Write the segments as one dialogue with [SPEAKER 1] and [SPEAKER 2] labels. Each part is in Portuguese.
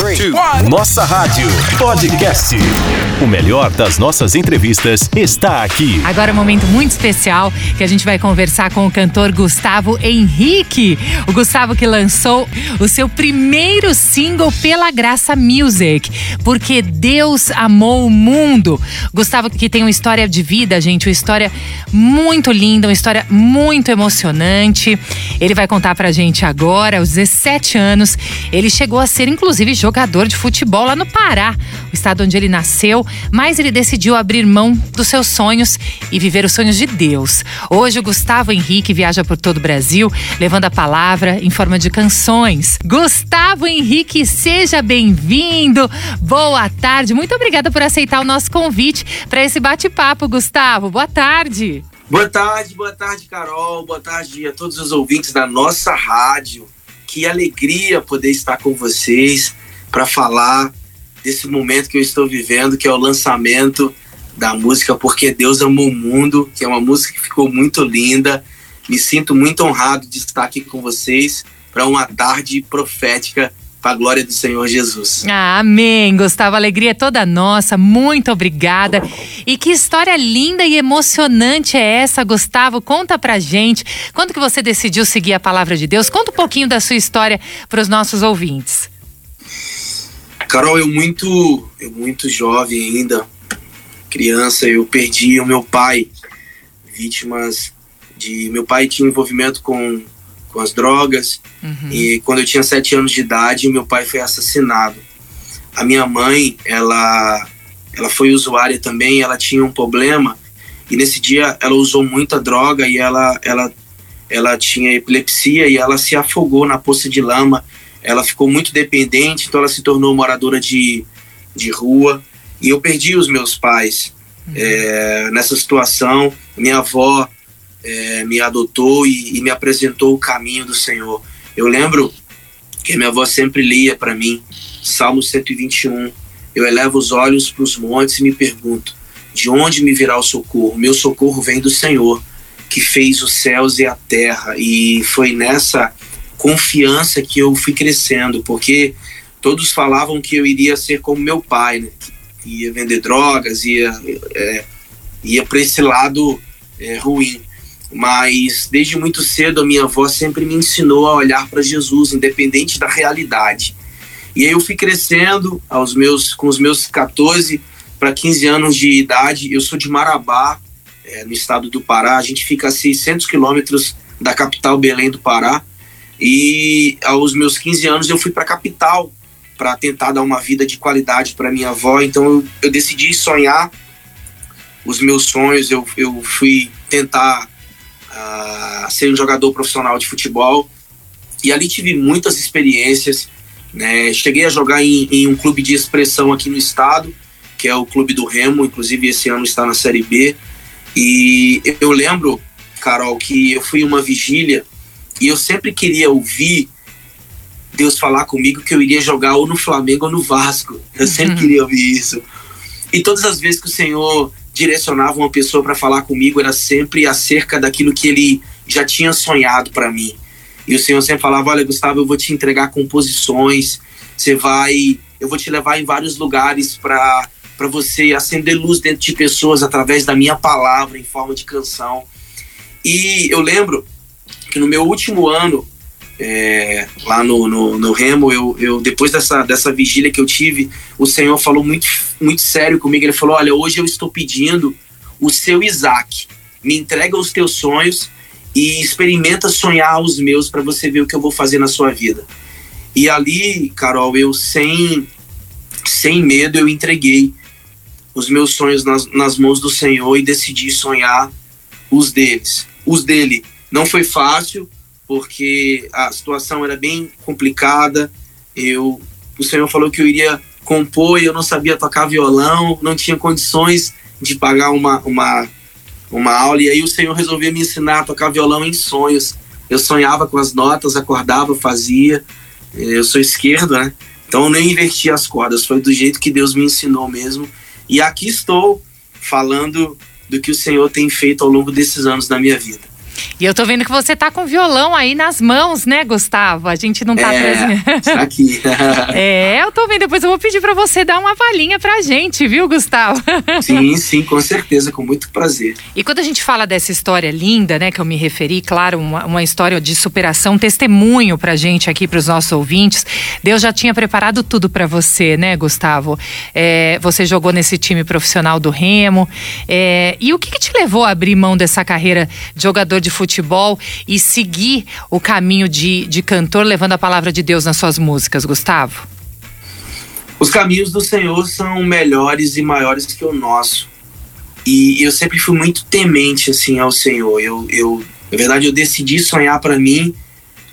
[SPEAKER 1] three, Nossa Rádio Podcast. O melhor das nossas entrevistas está aqui.
[SPEAKER 2] Agora é um momento muito especial que a gente vai conversar com o cantor Gustavo Henrique. O Gustavo que lançou o seu primeiro single pela Graça Music, porque Deus amou o mundo. Gustavo que tem uma história de vida, gente, uma história muito linda, uma história muito emocionante. Ele vai contar pra gente agora, aos 17 anos, ele chegou a ser inclusive jogador de futebol lá no Pará, o estado onde ele nasceu, mas ele decidiu abrir mão dos seus sonhos e viver os sonhos de Deus. Hoje o Gustavo Henrique viaja por todo o Brasil, levando a palavra em forma de canções. Gustavo Henrique, seja bem-vindo. Boa tarde. Muito obrigada por aceitar o nosso convite para esse bate-papo, Gustavo. Boa tarde.
[SPEAKER 3] Boa tarde, boa tarde, Carol. Boa tarde a todos os ouvintes da nossa rádio. Que alegria poder estar com vocês para falar desse momento que eu estou vivendo, que é o lançamento da música Porque Deus Amou o Mundo, que é uma música que ficou muito linda. Me sinto muito honrado de estar aqui com vocês para uma tarde profética para a glória do Senhor Jesus.
[SPEAKER 2] Ah, amém, Gustavo. A alegria é toda nossa. Muito obrigada. E que história linda e emocionante é essa, Gustavo? Conta pra gente. Quando que você decidiu seguir a palavra de Deus? Conta um pouquinho da sua história para os nossos ouvintes.
[SPEAKER 3] Carol, eu muito, eu muito jovem ainda, criança, eu perdi o meu pai, vítimas de meu pai tinha envolvimento com com as drogas uhum. e quando eu tinha sete anos de idade meu pai foi assassinado. A minha mãe, ela, ela foi usuária também, ela tinha um problema e nesse dia ela usou muita droga e ela, ela, ela tinha epilepsia e ela se afogou na poça de lama ela ficou muito dependente, então ela se tornou moradora de, de rua. E eu perdi os meus pais uhum. é, nessa situação. Minha avó é, me adotou e, e, me apresentou o caminho do Senhor. Eu lembro que minha avó sempre lia para mim Salmo 121. Eu elevo os olhos para os montes e me pergunto: de onde me virá o socorro? Meu socorro vem do Senhor, que fez os céus e a terra. E foi nessa confiança que eu fui crescendo, porque todos falavam que eu iria ser como meu pai, né? ia vender drogas, ia, é, ia para esse lado é, ruim. Mas desde muito cedo a minha avó sempre me ensinou a olhar para Jesus, independente da realidade. E aí eu fui crescendo aos meus, com os meus 14 para 15 anos de idade. Eu sou de Marabá, é, no estado do Pará. A gente fica a 600 quilômetros da capital Belém do Pará. E aos meus 15 anos eu fui para a capital para tentar dar uma vida de qualidade para minha avó. Então eu, eu, decidi sonhar os meus sonhos. Eu, eu fui tentar uh, ser um jogador profissional de futebol e ali tive muitas experiências. Né? Cheguei a jogar em, em um clube de expressão aqui no estado, que é o Clube do Remo. Inclusive esse ano está na Série B. E eu lembro, Carol, que eu fui uma vigília e eu sempre queria ouvir Deus falar comigo que eu iria jogar ou no Flamengo ou no Vasco. Eu sempre uhum. queria ouvir isso. E todas as vezes que o Senhor direcionava uma pessoa para falar comigo, era sempre acerca daquilo que ele já tinha sonhado para mim. E o Senhor sempre falava: Olha, Gustavo, eu vou te entregar composições, você vai, eu vou te levar em vários lugares para para você acender luz dentro de pessoas através da minha palavra em forma de canção. E eu lembro que no meu último ano é, lá no, no, no, Remo, eu, eu depois dessa, dessa vigília que eu tive, o Senhor falou muito, muito sério comigo. Ele falou: Olha, hoje eu estou pedindo o seu Isaac, me entrega os teus sonhos e experimenta sonhar os meus para você ver o que eu vou fazer na sua vida. E ali, Carol, eu sem, sem medo, eu entreguei os meus sonhos nas, nas mãos do Senhor e decidi sonhar os deles, os dele não foi fácil, porque a situação era bem complicada. Eu, o Senhor falou que eu iria compor e eu não sabia tocar violão, não tinha condições de pagar uma, uma, uma aula. E aí o Senhor resolveu me ensinar a tocar violão em sonhos. Eu sonhava com as notas, acordava, fazia. Eu sou esquerdo, né? Então eu nem inverti as cordas, foi do jeito que Deus me ensinou mesmo. E aqui estou falando do que o Senhor tem feito ao longo desses anos na minha vida.
[SPEAKER 2] E eu tô vendo que você tá com violão aí nas mãos, né, Gustavo? A gente não tá
[SPEAKER 3] é, Tá aqui.
[SPEAKER 2] é, eu tô vendo. Depois eu vou pedir para você dar uma palhinha pra gente, viu, Gustavo?
[SPEAKER 3] sim, sim, com certeza, com muito prazer.
[SPEAKER 2] E quando a gente fala dessa história linda, né, que eu me referi, claro, uma, uma história de superação, um testemunho pra gente aqui, pros nossos ouvintes. Deus já tinha preparado tudo para você, né, Gustavo? É, você jogou nesse time profissional do Remo. É, e o que, que te levou a abrir mão dessa carreira de jogador de futebol e seguir o caminho de, de cantor, levando a palavra de Deus nas suas músicas, Gustavo?
[SPEAKER 3] Os caminhos do Senhor são melhores e maiores que o nosso. E eu sempre fui muito temente assim ao Senhor. Eu, eu na verdade, eu decidi sonhar para mim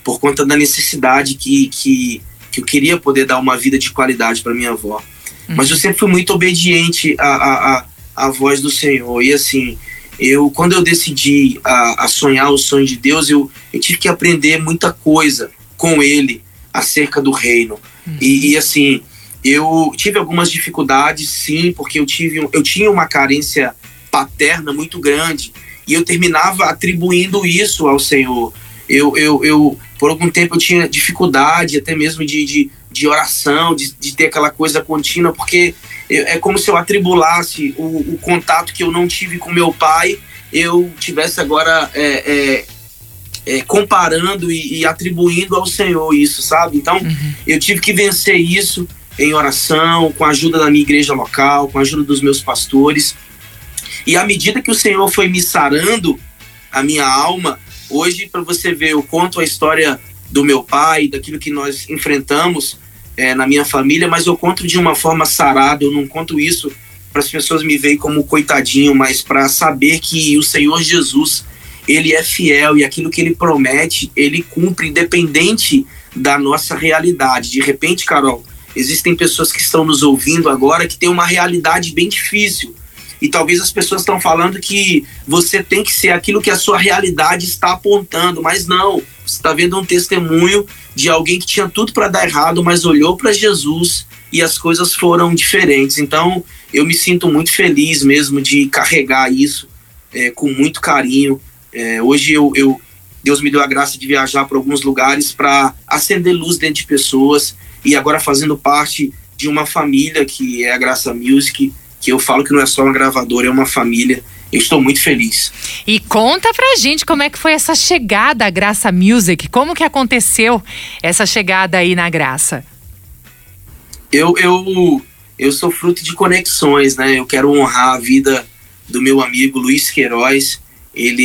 [SPEAKER 3] por conta da necessidade que, que, que eu queria poder dar uma vida de qualidade para minha avó. Uhum. Mas eu sempre fui muito obediente à, à, à, à voz do Senhor. E assim, eu quando eu decidi a, a sonhar o sonho de Deus, eu, eu, tive que aprender muita coisa com Ele acerca do reino. Uhum. E, e, assim, eu tive algumas dificuldades, sim, porque eu tive eu tinha uma carência paterna muito grande e eu terminava atribuindo isso ao Senhor. Eu, eu, eu por algum tempo eu tinha dificuldade até mesmo de, de, de oração, de, de ter aquela coisa contínua, porque é como se eu atribulasse o, o, contato que eu não tive com meu pai, eu tivesse agora é, é, é, comparando e, e, atribuindo ao Senhor isso, sabe? Então, uhum. eu tive que vencer isso em oração, com a ajuda da minha igreja local, com a ajuda dos meus pastores. E à medida que o Senhor foi me sarando a minha alma, hoje, para você ver, eu conto a história do meu pai, daquilo que nós enfrentamos é, na minha família, mas eu conto de uma forma sarada, eu não conto isso para as pessoas me verem como coitadinho, mas para saber que o Senhor Jesus, ele é fiel e aquilo que ele promete, ele cumpre independente da nossa realidade. De repente, Carol, existem pessoas que estão nos ouvindo agora que têm uma realidade bem difícil. E talvez as pessoas estão falando que você tem que ser aquilo que a sua realidade está apontando, mas não. Você está vendo um testemunho de alguém que tinha tudo para dar errado, mas olhou para Jesus e as coisas foram diferentes. Então, eu me sinto muito feliz mesmo de carregar isso é, com muito carinho. É, hoje eu, eu, Deus me deu a graça de viajar para alguns lugares para acender luz dentro de pessoas e agora fazendo parte de uma família que é a Graça Music, que eu falo que não é só uma gravadora, é uma família eu estou muito feliz.
[SPEAKER 2] E conta pra gente como é que foi essa chegada à Graça Music, como que aconteceu essa chegada aí na Graça?
[SPEAKER 3] Eu, eu, eu sou fruto de conexões, né? Eu quero honrar a vida do meu amigo Luiz Queiroz. Ele,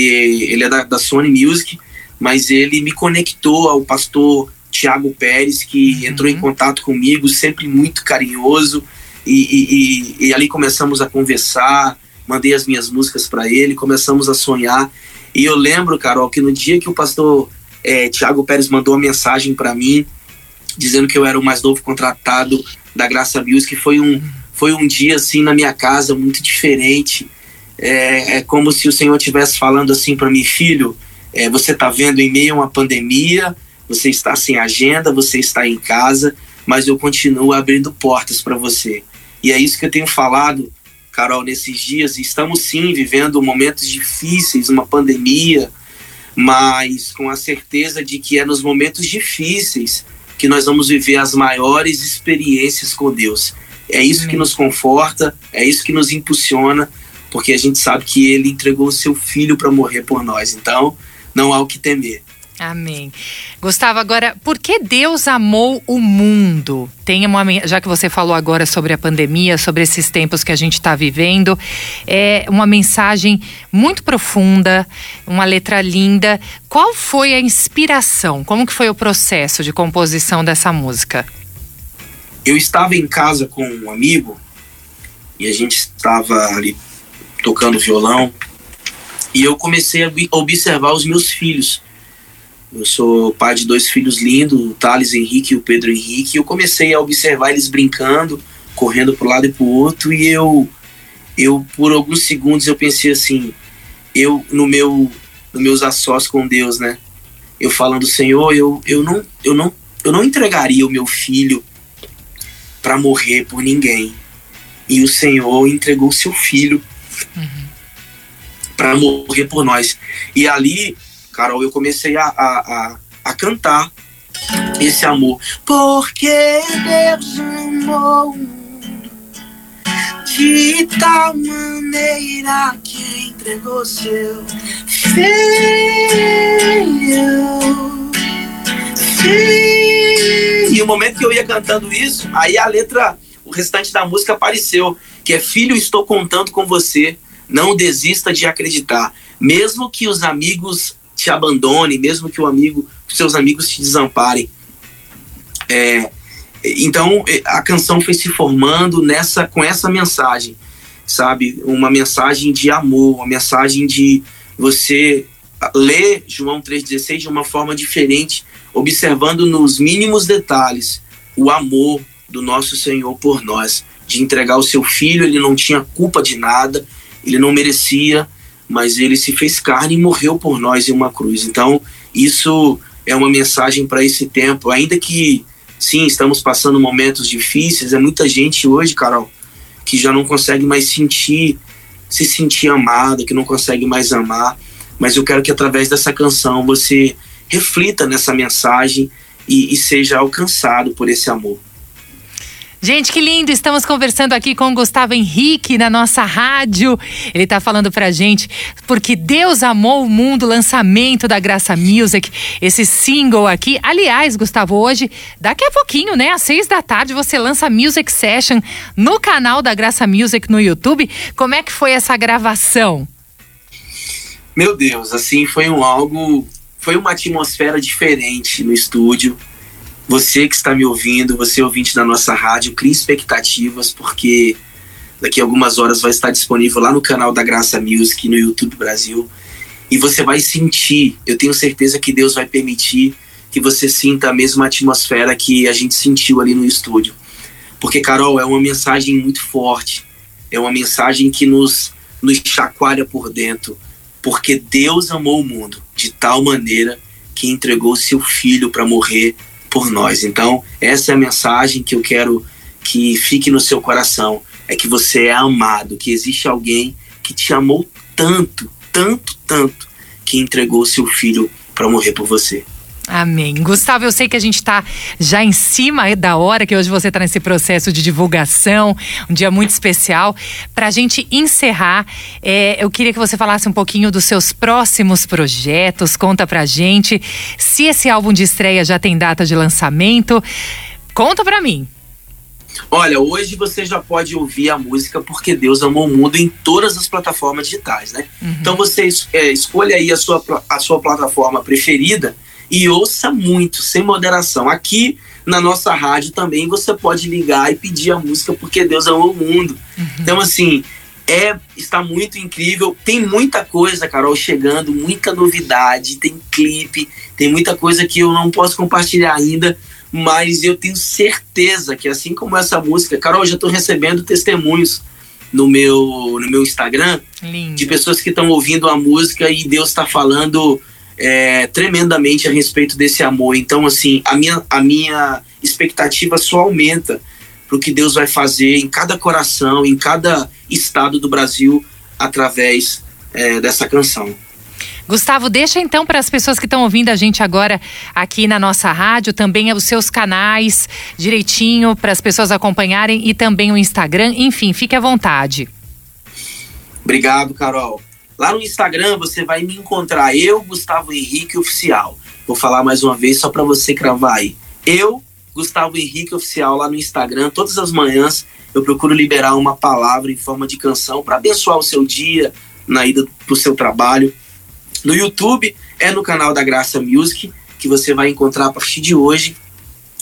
[SPEAKER 3] ele é da, da Sony Music, mas ele me conectou ao pastor Tiago Pérez, que uhum. entrou em contato comigo, sempre muito carinhoso. E, e, e, e ali começamos a conversar, mandei as minhas músicas para ele, começamos a sonhar. E eu lembro, Carol, que no dia que o pastor é, Tiago Pérez mandou uma mensagem para mim, dizendo que eu era o mais novo contratado da Graça Music, foi um, foi um dia assim na minha casa muito diferente. É, é como se o Senhor estivesse falando assim para mim, filho, é, você está vendo em meio a uma pandemia, você está sem agenda, você está em casa, mas eu continuo abrindo portas para você. E é isso que eu tenho falado Carol, nesses dias. Estamos sim vivendo momentos difíceis, uma pandemia, mas com a certeza de que é nos momentos difíceis que nós vamos viver as maiores experiências com Deus. É isso que nos conforta, é isso que nos impulsiona, porque a gente sabe que Ele entregou o seu filho para morrer por nós. Então, não há o que temer.
[SPEAKER 2] Amém. Gustavo, agora, por que Deus amou o mundo? Tem uma, já que você falou agora sobre a pandemia, sobre esses tempos que a gente está vivendo, é uma mensagem muito profunda, uma letra linda. Qual foi a inspiração? Como que foi o processo de composição dessa música?
[SPEAKER 3] Eu estava em casa com um amigo e a gente estava ali tocando violão e eu comecei a observar os meus filhos eu sou pai de dois filhos lindos, o Thales Henrique e o Pedro Henrique. E eu comecei a observar eles brincando, correndo para um lado e para o outro. E eu, eu, por alguns segundos, eu pensei assim, eu no meu, nos meus assós com Deus, né? Eu falando, Senhor, eu, eu não, eu não, eu não entregaria o meu filho para morrer por ninguém. E o Senhor entregou o seu filho uhum. para morrer por nós. E ali Carol, eu comecei a, a, a, a cantar esse amor. Porque Deus amou mundo de tal maneira que entregou seu filho. filho. E o momento que eu ia cantando isso, aí a letra, o restante da música apareceu, que é Filho, estou contando com você, não desista de acreditar. Mesmo que os amigos te abandonem, mesmo que o amigo, seus amigos te desamparem. É, então é, a canção foi se formando nessa com essa mensagem, sabe? Uma mensagem de amor, uma mensagem de você ler João 3,16 de uma forma diferente, observando nos mínimos detalhes o amor do nosso Senhor por nós, de entregar o seu filho, ele não tinha culpa de nada, ele não merecia, mas ele se fez carne e morreu por nós em uma cruz. Então, isso é uma mensagem para esse tempo, ainda que sim, estamos passando momentos difíceis, é muita gente hoje, Carol, que já não consegue mais sentir, se sentir amado, que não consegue mais amar, mas eu quero que através dessa canção você reflita nessa mensagem e, e seja alcançado por esse amor.
[SPEAKER 2] Gente, que lindo! Estamos conversando aqui com o Gustavo Henrique na nossa rádio. Ele está falando pra gente porque Deus amou o mundo, lançamento da Graça Music, esse single aqui. Aliás, Gustavo, hoje, daqui a pouquinho, né, às seis da tarde, você lança Music Session no canal da Graça Music no YouTube. Como é que foi essa gravação?
[SPEAKER 3] Meu Deus, assim, foi um algo, foi uma atmosfera diferente no estúdio você que está me ouvindo, você ouvinte da nossa rádio, crie expectativas, porque daqui a algumas horas vai estar disponível lá no canal da Graça Music, no YouTube Brasil. E você vai sentir, eu tenho certeza que Deus vai permitir que você sinta a mesma atmosfera que a gente sentiu ali no estúdio. Porque, Carol, é uma mensagem muito forte, é uma mensagem que nos, nos chacoalha por dentro. Porque Deus amou o mundo de tal maneira que entregou seu filho para morrer por nós. Então, essa é a mensagem que eu quero que fique no seu coração: é que você é amado, que existe alguém que te amou tanto, tanto, tanto, que entregou seu filho para morrer por você.
[SPEAKER 2] Amém. Gustavo, eu sei que a gente está já em cima da hora, que hoje você está nesse processo de divulgação, um dia muito especial. Para a gente encerrar, é, eu queria que você falasse um pouquinho dos seus próximos projetos. Conta pra gente se esse álbum de estreia já tem data de lançamento. Conta pra mim.
[SPEAKER 3] Olha, hoje você já pode ouvir a música Porque Deus Amou o Mundo em todas as plataformas digitais, né? Uhum. Então você é, escolha aí a sua, a sua plataforma preferida e ouça muito, sem moderação. Aqui na nossa rádio também você pode ligar e pedir a música porque Deus amou o mundo. Uhum. Então, assim, é está muito incrível. Tem muita coisa, Carol, chegando, muita novidade, tem clipe, tem muita coisa que eu não posso compartilhar ainda, mas eu tenho certeza que assim como essa música, Carol, já estou recebendo testemunhos no meu no meu Instagram Lindo. de pessoas que estão ouvindo a música e Deus está falando é, tremendamente a respeito desse amor. Então, assim, a minha, a minha expectativa só aumenta para o que Deus vai fazer em cada coração, em cada estado do Brasil, através é, dessa canção.
[SPEAKER 2] Gustavo, deixa então para as pessoas que estão ouvindo a gente agora aqui na nossa rádio, também os seus canais direitinho para as pessoas acompanharem e também o Instagram. Enfim, fique à vontade.
[SPEAKER 3] Obrigado, Carol. Lá no Instagram você vai me encontrar, eu, Gustavo Henrique Oficial. Vou falar mais uma vez só para você cravar aí. Eu, Gustavo Henrique Oficial, lá no Instagram, todas as manhãs eu procuro liberar uma palavra em forma de canção para abençoar o seu dia, na ida para o seu trabalho. No YouTube é no canal da Graça Music que você vai encontrar a partir de hoje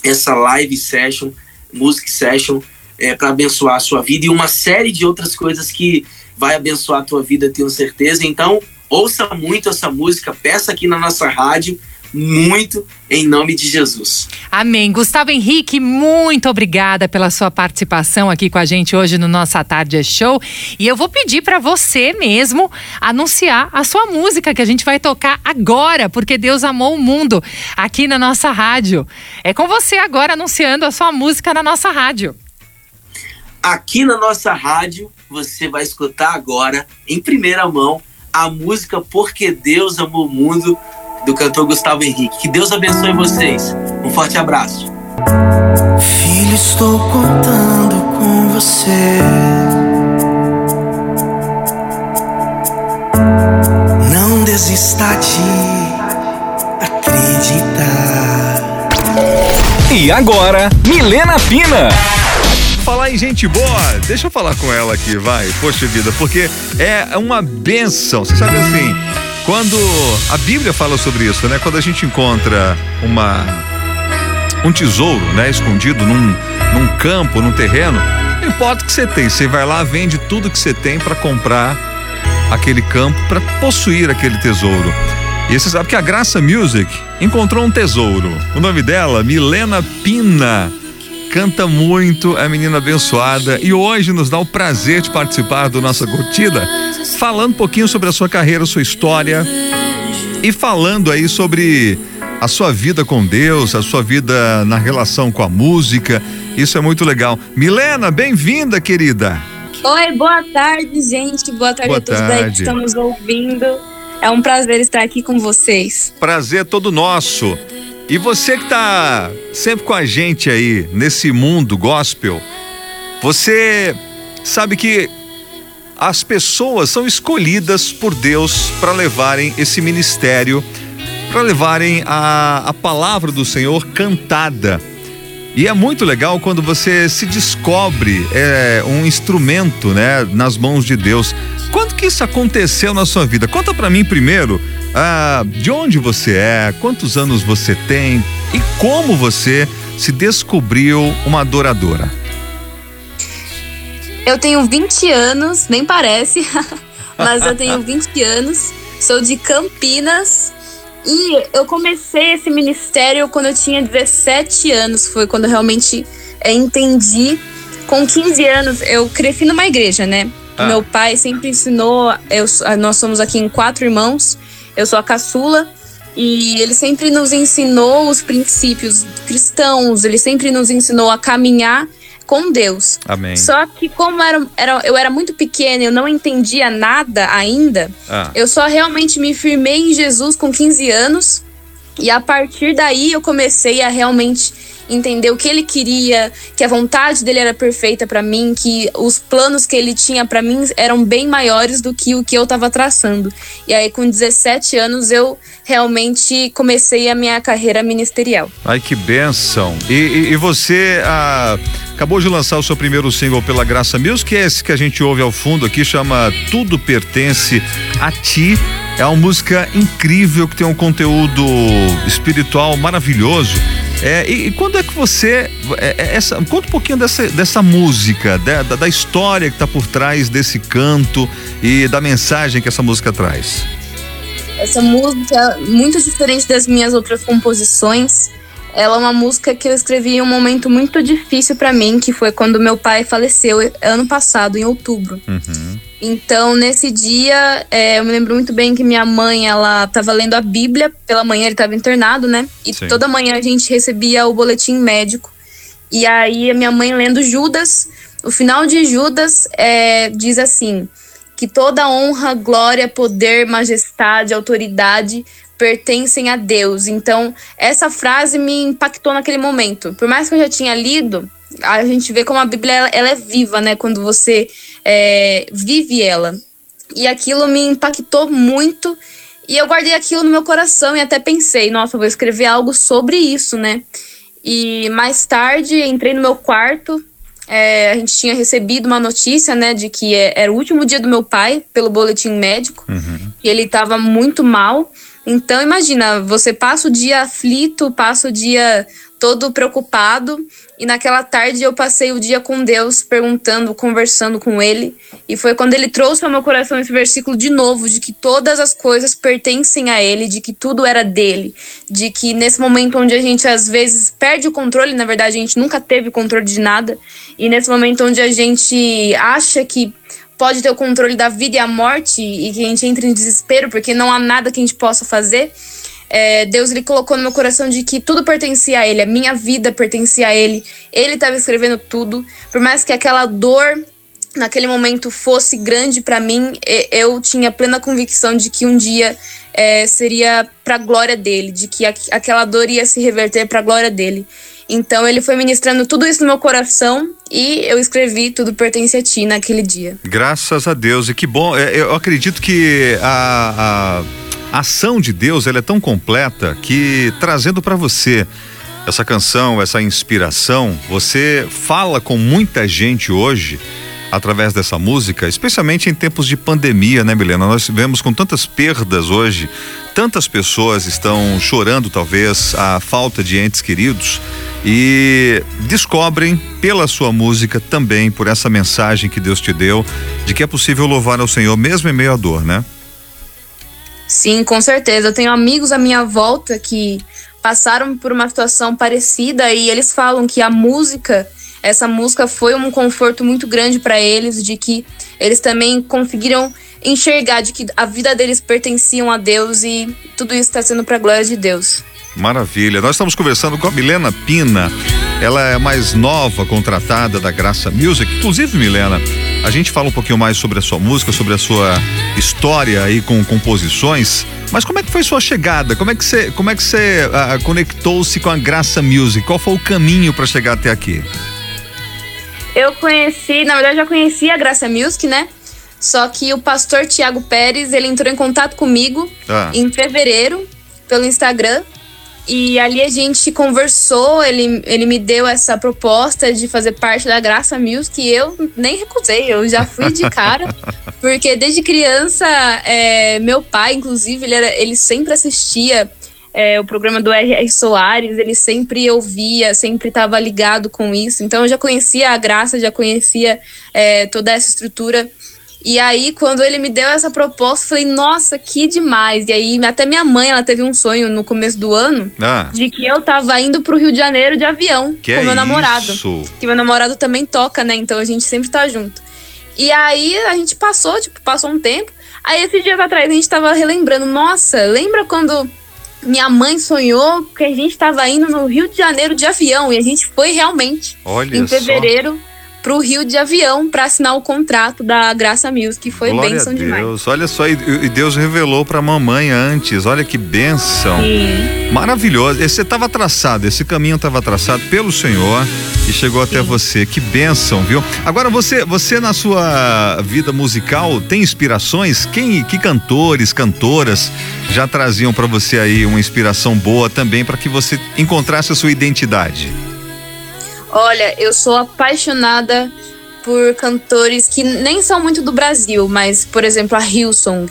[SPEAKER 3] essa live session, music session, é, para abençoar a sua vida e uma série de outras coisas que vai abençoar a tua vida, tenho certeza. Então, ouça muito essa música, peça aqui na nossa rádio muito em nome de Jesus.
[SPEAKER 2] Amém. Gustavo Henrique, muito obrigada pela sua participação aqui com a gente hoje no Nossa Tarde é Show. E eu vou pedir para você mesmo anunciar a sua música que a gente vai tocar agora, porque Deus amou o mundo aqui na nossa rádio. É com você agora anunciando a sua música na nossa rádio.
[SPEAKER 3] Aqui na nossa rádio, você vai escutar agora, em primeira mão, a música Porque Deus Amou o Mundo, do cantor Gustavo Henrique. Que Deus abençoe vocês. Um forte abraço.
[SPEAKER 4] Filho, estou contando com você. Não desista de acreditar.
[SPEAKER 1] E agora, Milena Pina.
[SPEAKER 5] Falar em gente boa, deixa eu falar com ela aqui, vai. Poxa vida, porque é uma benção. Você sabe assim, quando a Bíblia fala sobre isso, né? Quando a gente encontra uma um tesouro, né, escondido num, num campo, num terreno, não importa o que você tem, você vai lá, vende tudo que você tem para comprar aquele campo, para possuir aquele tesouro. E você sabe que a Graça Music encontrou um tesouro. O nome dela, Milena Pina. Canta muito, é menina abençoada e hoje nos dá o prazer de participar do nossa curtida, falando um pouquinho sobre a sua carreira, sua história e falando aí sobre a sua vida com Deus, a sua vida na relação com a música. Isso é muito legal. Milena, bem-vinda, querida.
[SPEAKER 6] Oi, boa tarde, gente. Boa tarde
[SPEAKER 5] Boa
[SPEAKER 6] a todos
[SPEAKER 5] tarde.
[SPEAKER 6] aí que estão nos ouvindo. É um prazer estar aqui com vocês.
[SPEAKER 5] Prazer todo nosso. E você que tá sempre com a gente aí nesse mundo gospel, você sabe que as pessoas são escolhidas por Deus para levarem esse ministério, para levarem a, a palavra do Senhor cantada. E é muito legal quando você se descobre é, um instrumento, né, nas mãos de Deus. Que isso aconteceu na sua vida? Conta para mim primeiro, ah, de onde você é, quantos anos você tem e como você se descobriu uma adoradora.
[SPEAKER 6] Eu tenho 20 anos, nem parece, mas eu tenho 20 anos, sou de Campinas e eu comecei esse ministério quando eu tinha 17 anos, foi quando eu realmente é, entendi. Com 15 anos eu cresci numa igreja, né?
[SPEAKER 5] Ah.
[SPEAKER 6] Meu pai sempre ensinou, eu, nós somos aqui em quatro irmãos, eu sou a caçula. E ele sempre nos ensinou os princípios cristãos, ele sempre nos ensinou a caminhar com Deus.
[SPEAKER 5] Amém.
[SPEAKER 6] Só que como era, era, eu era muito pequena, eu não entendia nada ainda,
[SPEAKER 5] Ah.
[SPEAKER 6] eu só realmente me firmei em Jesus com 15 anos. E a partir daí eu comecei a realmente entender o que ele queria, que a vontade dele era perfeita pra mim, que os planos que ele tinha pra mim eram bem maiores do que o que eu tava traçando. E aí com 17 anos eu realmente comecei a minha carreira ministerial.
[SPEAKER 5] Ai, que benção. E, e- e você ah, acabou de lançar o seu primeiro single pela Graça Music, que é esse que a gente ouve ao fundo aqui, chama Tudo Pertence a Ti. É uma música incrível que tem um conteúdo espiritual maravilhoso. É, e, e quando é que você. é, é, essa, conta um pouquinho dessa, dessa música, da, da, da história que está por trás desse canto e da mensagem que essa música traz.
[SPEAKER 6] Essa música, muito diferente das minhas outras composições, ela é uma música que eu escrevi em um momento muito difícil pra mim, que foi quando meu pai faleceu ano passado, em outubro. Então, nesse dia, é, eu me lembro muito bem que minha mãe, ela tava lendo a Bíblia, pela manhã ele tava internado, né? E
[SPEAKER 5] Sim.
[SPEAKER 6] toda manhã a gente recebia o boletim médico. E aí a minha mãe lendo Judas, o final de Judas é, diz assim: que toda honra, glória, poder, majestade, autoridade pertencem a Deus. Então, essa frase me impactou naquele momento. Por mais que eu já tinha lido, a gente vê como a Bíblia ela, ela é viva, né? Quando você é, vive ela. E aquilo me impactou muito. E eu guardei aquilo no meu coração e até pensei, nossa, vou escrever algo sobre isso, né? E mais tarde entrei no meu quarto. é, a gente tinha recebido uma notícia, né, de que é- era o último dia do meu pai pelo boletim médico. E ele estava muito mal. Então, imagina, você passa o dia aflito, passa o dia todo preocupado. E naquela tarde eu passei o dia com Deus, perguntando, conversando com Ele. E foi quando Ele trouxe ao meu coração esse versículo de novo, de que todas as coisas pertencem a Ele, de que tudo era dele. De que nesse momento onde a gente às vezes perde o controle, na verdade a gente nunca teve controle de nada. E nesse momento onde a gente acha que pode ter o controle da vida e a morte e que a gente entra em desespero porque não há nada que a gente possa fazer. é, Deus ele colocou no meu coração de que tudo pertencia a Ele, a minha vida pertencia a Ele. Ele estava escrevendo tudo, por mais que aquela dor naquele momento fosse grande para mim, eu tinha plena convicção de que um dia é, seria para a glória dele, de que aquela dor ia se reverter para glória dele. Então ele foi ministrando tudo isso no meu coração e eu escrevi Tudo Pertence a Ti naquele dia.
[SPEAKER 5] Graças a Deus. E que bom. É, eu acredito que a, a ação de Deus ela é tão completa que trazendo para você essa canção, essa inspiração, você fala com muita gente hoje através dessa música, especialmente em tempos de pandemia, né, Milena? Nós vemos com tantas perdas hoje, tantas pessoas estão chorando, talvez, a falta de entes queridos e descobrem pela sua música também, por essa mensagem que Deus te deu, de que é possível louvar ao Senhor mesmo em meio à dor, né?
[SPEAKER 6] Sim, com certeza. Eu tenho amigos à minha volta que passaram por uma situação parecida e eles falam que a música essa música foi um conforto muito grande para eles, de que eles também conseguiram enxergar de que a vida deles pertenciam a Deus e tudo isso está sendo para a glória de Deus.
[SPEAKER 5] Maravilha. Nós estamos conversando com a Milena Pina. Ela é mais nova contratada da Graça Music. Inclusive, Milena, a gente fala um pouquinho mais sobre a sua música, sobre a sua história aí com composições. Mas como é que foi sua chegada? Como é que você, como é que você uh, conectou-se com a Graça Music? Qual foi o caminho para chegar até aqui?
[SPEAKER 6] Eu conheci, na verdade, já conhecia a Graça Music, né? Só que o pastor Tiago Pérez, ele entrou em contato comigo ah. em fevereiro pelo Instagram. E ali a gente conversou, ele, ele me deu essa proposta de fazer parte da Graça Music e eu nem recusei, eu já fui de cara. porque desde criança, é, meu pai, inclusive, ele, era, ele sempre assistia é, o programa do R.R. Soares, ele sempre ouvia, sempre estava ligado com isso. Então eu já conhecia a Graça, já conhecia é, toda essa estrutura. E aí, quando ele me deu essa proposta, eu falei, nossa, que demais. E aí, até minha mãe, ela teve um sonho no começo do ano ah. de que eu tava indo pro Rio de Janeiro de avião
[SPEAKER 5] que
[SPEAKER 6] com
[SPEAKER 5] é
[SPEAKER 6] meu namorado.
[SPEAKER 5] Isso?
[SPEAKER 6] Que meu namorado também toca, né? Então a gente sempre tá junto. E aí a gente passou, tipo, passou um tempo. Aí esses dias atrás a gente tava relembrando, nossa, lembra quando minha mãe sonhou que a gente estava indo no Rio de Janeiro de avião e a gente foi realmente
[SPEAKER 5] Olha
[SPEAKER 6] em fevereiro para o Rio de avião para assinar o contrato da Graça Mills, que foi
[SPEAKER 5] Glória
[SPEAKER 6] bênção
[SPEAKER 5] a Deus.
[SPEAKER 6] demais.
[SPEAKER 5] Olha só, e, Deus revelou para a mamãe antes. Olha que bênção.
[SPEAKER 6] Sim.
[SPEAKER 5] Maravilhoso. Esse estava traçado, esse caminho estava traçado pelo Senhor e chegou Sim. até você. Que bênção, viu? Agora você, você na sua vida musical tem inspirações? Quem, que cantores, cantoras já traziam para você aí uma inspiração boa também para que você encontrasse a sua identidade?
[SPEAKER 6] Olha, eu sou apaixonada por cantores que nem são muito do Brasil, mas, por exemplo, a Hillsong.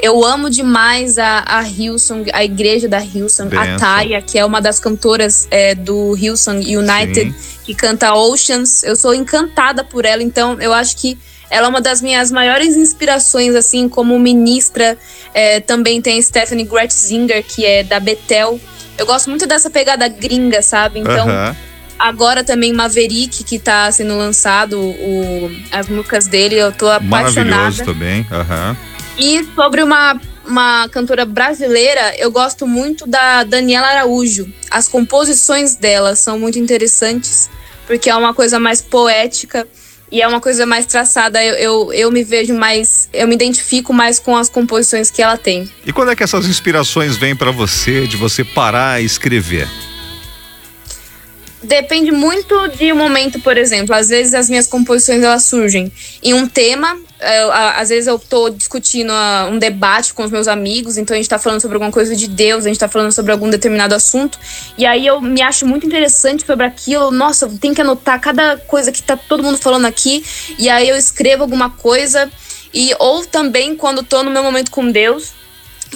[SPEAKER 6] Eu amo demais a, a Hillsong, a igreja da Hillsong, Benção. a Taya, que é uma das cantoras é, do Hillsong United, Sim. que canta Oceans. Eu sou encantada por ela, então eu acho que ela é uma das minhas maiores inspirações, assim, como ministra. É, também tem Stephanie Gretzinger, que é da Betel. Eu gosto muito dessa pegada gringa, sabe? Então, uh -huh. Agora também Maverick, que tá sendo lançado, o, as músicas dele, eu tô apaixonada.
[SPEAKER 5] Maravilhoso também, aham. Uhum.
[SPEAKER 6] E sobre uma, uma cantora brasileira, eu gosto muito da Daniela Araújo. As composições dela são muito interessantes, porque é uma coisa mais poética e é uma coisa mais traçada. Eu, eu, eu, me vejo mais, eu me identifico mais com as composições que ela tem.
[SPEAKER 5] E quando é que essas inspirações vêm para você, de você parar e escrever?
[SPEAKER 6] Depende muito de um momento, por exemplo. Às vezes as minhas composições elas surgem em um tema. Eu, às vezes eu estou discutindo uh, um debate com os meus amigos, então a gente está falando sobre alguma coisa de Deus, a gente está falando sobre algum determinado assunto, e aí eu me acho muito interessante sobre aquilo. Nossa, tem que anotar cada coisa que está todo mundo falando aqui, e aí eu escrevo alguma coisa. E ou também quando estou no meu momento com Deus,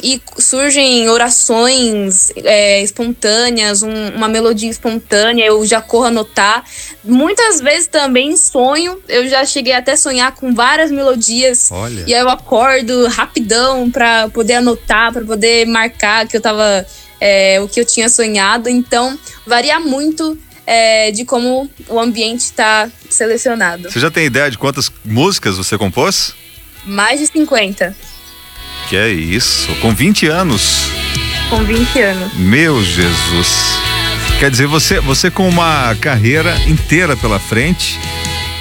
[SPEAKER 6] e surgem orações é, espontâneas, um, uma melodia espontânea, eu já corro anotar. Muitas vezes também sonho, eu já cheguei até a sonhar com várias melodias.
[SPEAKER 5] Olha.
[SPEAKER 6] E aí eu acordo rapidão para poder anotar, para poder marcar que eu tava é, o que eu tinha sonhado. Então, varia muito é, de como o ambiente está selecionado.
[SPEAKER 5] Você já tem ideia de quantas músicas você compôs?
[SPEAKER 6] Mais de 50.
[SPEAKER 5] Que é isso? Com 20 anos?
[SPEAKER 6] Com 20 anos.
[SPEAKER 5] Meu Jesus. Quer dizer, você, você com uma carreira inteira pela frente,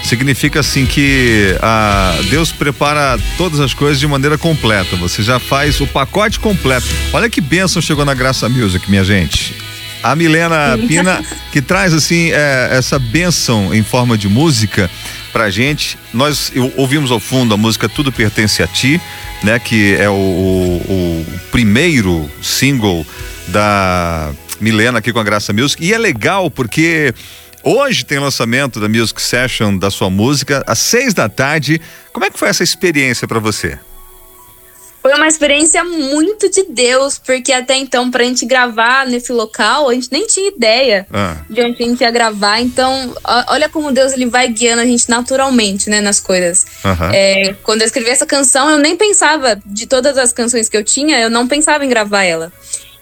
[SPEAKER 5] significa assim que ah, Deus prepara todas as coisas de maneira completa. Você já faz o pacote completo. Olha que bênção chegou na Graça Music, minha gente. A Milena Pina, que traz assim é, essa bênção em forma de música pra gente. Nós ouvimos ao fundo a música Tudo Pertence a Ti, né? Que é o, o, o primeiro single da Milena aqui com a Graça Music. E é legal porque Hoje tem lançamento da Music Session da sua música, às seis da tarde. Como é que foi essa experiência para você?
[SPEAKER 6] Foi uma experiência muito de Deus, porque até então, pra gente gravar nesse local, a gente nem tinha ideia ah. de onde a gente ia gravar. Então, olha como Deus ele vai guiando a gente naturalmente, né, nas coisas. É, quando eu escrevi essa canção, eu nem pensava, de todas as canções que eu tinha, eu não pensava em gravar ela.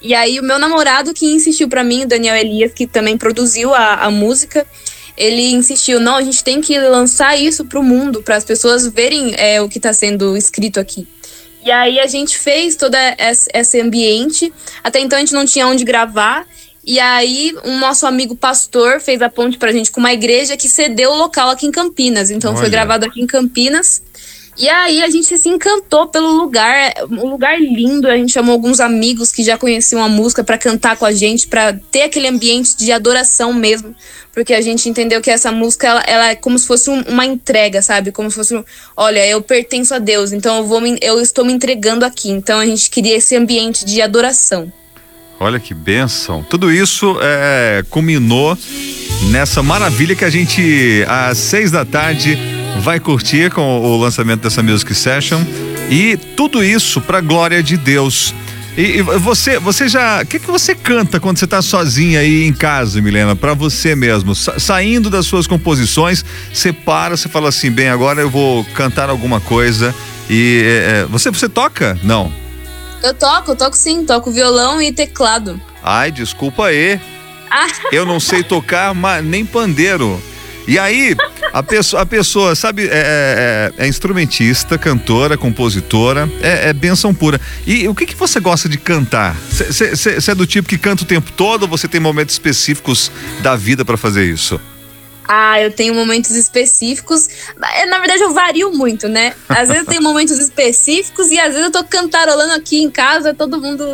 [SPEAKER 6] E aí o meu namorado que insistiu para mim, o Daniel Elias, que também produziu a, a música, ele insistiu, não, a gente tem que lançar isso pro mundo, para as pessoas verem é, o que está sendo escrito aqui. E aí a gente fez todo esse ambiente. Até então a gente não tinha onde gravar. E aí, um nosso amigo pastor fez a ponte pra gente com uma igreja que cedeu o local aqui em Campinas. Então Olha. foi gravado aqui em Campinas. E aí a gente se encantou pelo lugar, um lugar lindo. A gente chamou alguns amigos que já conheciam a música para cantar com a gente, para ter aquele ambiente de adoração mesmo, porque a gente entendeu que essa música ela, ela é como se fosse um, uma entrega, sabe? Como se fosse, um, olha, eu pertenço a Deus, então eu vou, me, eu estou me entregando aqui. Então a gente queria esse ambiente de adoração.
[SPEAKER 5] Olha que bênção. Tudo isso é, culminou nessa maravilha que a gente, às seis da tarde, vai curtir com o lançamento dessa Music Session. E tudo isso para glória de Deus. E, e, você, você já, o que que você canta quando você está sozinha aí em casa, Milena, para você mesmo, Sa saindo das suas composições, você para, você fala assim, bem, agora eu vou cantar alguma coisa e é, é você você toca? Não.
[SPEAKER 6] Eu toco, eu toco sim, toco violão e teclado.
[SPEAKER 5] Ai, desculpa aí. Ah. Eu não sei tocar nem pandeiro. E aí, a pessoa, a pessoa sabe, é, é, é, é instrumentista, cantora, compositora, é, é benção pura. E o que, que você gosta de cantar? Você é do tipo que canta o tempo todo ou você tem momentos específicos da vida para fazer isso?
[SPEAKER 6] Ah, eu tenho momentos específicos. É, na verdade, eu vario muito, né? Às vezes eu tenho momentos específicos e às vezes eu tô cantarolando aqui em casa, todo mundo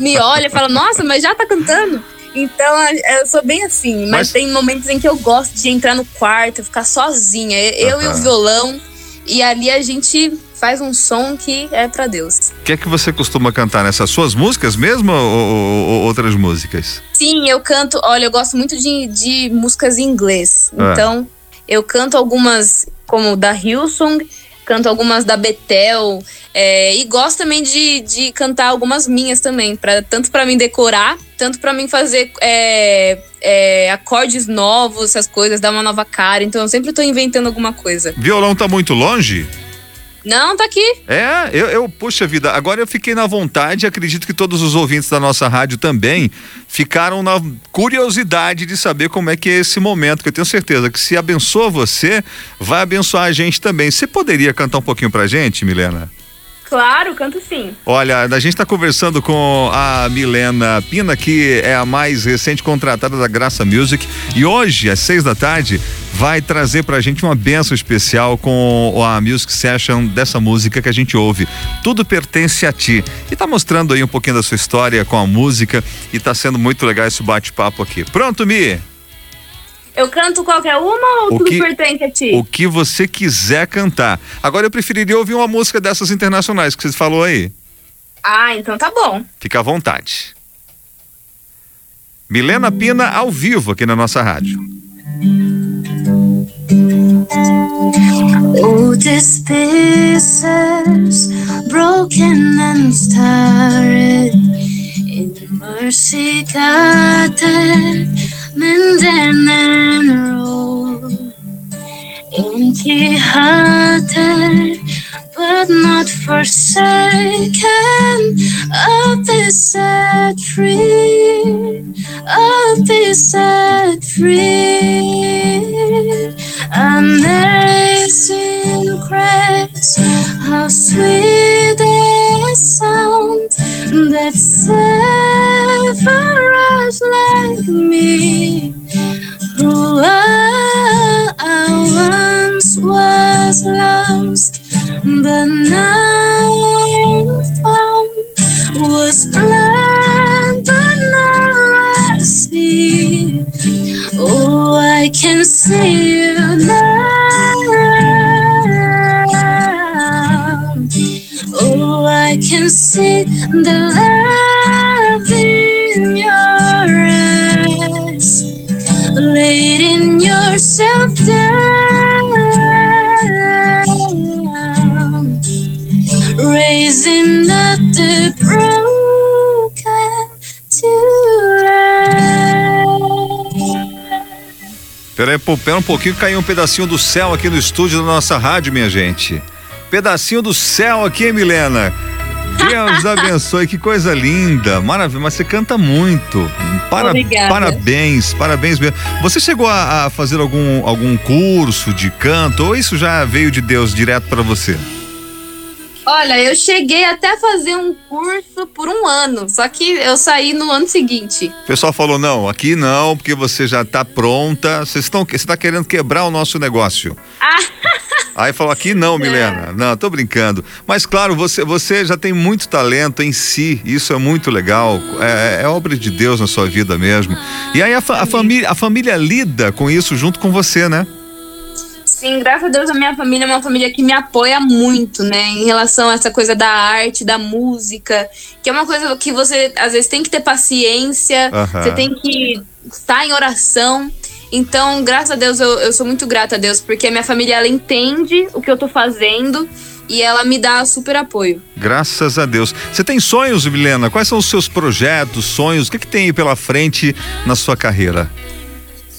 [SPEAKER 6] me olha e fala, nossa, mas já tá cantando. Então, eu sou bem assim, mas, mas, tem momentos em que eu gosto de entrar no quarto, ficar sozinha, eu e o violão, e ali a gente faz um som que é para Deus.
[SPEAKER 5] O que é que você costuma cantar nessas suas músicas mesmo ou, ou, ou, outras músicas?
[SPEAKER 6] Sim, eu canto, olha, eu gosto muito de, de músicas em inglês. É. Então, eu canto algumas como da Hillsong, canto algumas da Betel é, e gosto também de, de cantar algumas minhas também, pra, tanto para mim decorar, tanto para mim fazer é, é, acordes novos, essas coisas, dar uma nova cara. Então eu sempre tô inventando alguma coisa.
[SPEAKER 5] Violão tá muito longe?
[SPEAKER 6] Não, tá aqui.
[SPEAKER 5] É, eu, eu, puxa vida, agora eu fiquei na vontade, acredito que todos os ouvintes da nossa rádio também ficaram na curiosidade de saber como é que é esse momento, que eu tenho certeza que se abençoa você, vai abençoar a gente também. Você poderia cantar um pouquinho pra gente, Milena?
[SPEAKER 6] Claro, canto sim.
[SPEAKER 5] Olha, a gente está conversando com a Milena Pina, que é a mais recente contratada da Graça Music. E hoje, às seis da tarde, vai trazer pra gente uma benção especial com a Music Session dessa música que a gente ouve. Tudo pertence a ti. E tá mostrando aí um pouquinho da sua história com a música e tá sendo muito legal esse bate-papo aqui. Pronto, Mi?
[SPEAKER 6] Eu canto qualquer uma ou o tudo que, pertence a ti?
[SPEAKER 5] O que você quiser cantar. Agora eu preferiria ouvir uma música dessas internacionais que você falou aí.
[SPEAKER 6] Ah, então tá bom.
[SPEAKER 5] Fica à vontade. Milena Pina ao vivo aqui na nossa rádio.
[SPEAKER 7] Oh, pieces broken and starred in mercy guided mending and roll empty hearted but not forsaken I'll be set free I'll be set free Amazing grace How sweet the sound That saved a like me who I, once was lost, but now I'm found. Was blind, but now I see. Oh, I can see you now. See the love in your eyes. Laying yourself down, raising up the broken to.
[SPEAKER 5] Peraí, pera um pouquinho, caiu um pedacinho do céu aqui no estúdio da nossa rádio, minha gente. Pedacinho do céu aqui, Milena? Deus abençoe, que coisa linda, maravilha, mas você canta muito. Para-
[SPEAKER 6] Obrigada.
[SPEAKER 5] Parabéns, parabéns mesmo. Você chegou a, a fazer algum, algum curso de canto ou isso já veio de Deus direto para você?
[SPEAKER 6] Olha, eu cheguei até a fazer um curso por um ano, só que eu saí no ano seguinte.
[SPEAKER 5] O pessoal falou: não, aqui não, porque você já tá pronta. Vocês estão. Você tá querendo quebrar o nosso negócio. Aí falou: aqui não, Milena. Não, tô brincando. Mas claro, você, você já tem muito talento em si. Isso é muito legal. É, é obra de Deus na sua vida mesmo. E aí a, fa- a família, a família lida com isso junto com você, né?
[SPEAKER 6] Sim, graças a Deus a minha família é uma família que me apoia muito, né? Em relação a essa coisa da arte, da música, que é uma coisa que você às vezes tem que ter paciência, você tem que estar em oração. Então, graças a Deus, eu, eu sou muito grata a Deus, porque a minha família ela entende o que eu tô fazendo e ela me dá super apoio.
[SPEAKER 5] Graças a Deus. Você tem sonhos, Milena? Quais são os seus projetos, sonhos? O que, que tem aí pela frente na sua carreira?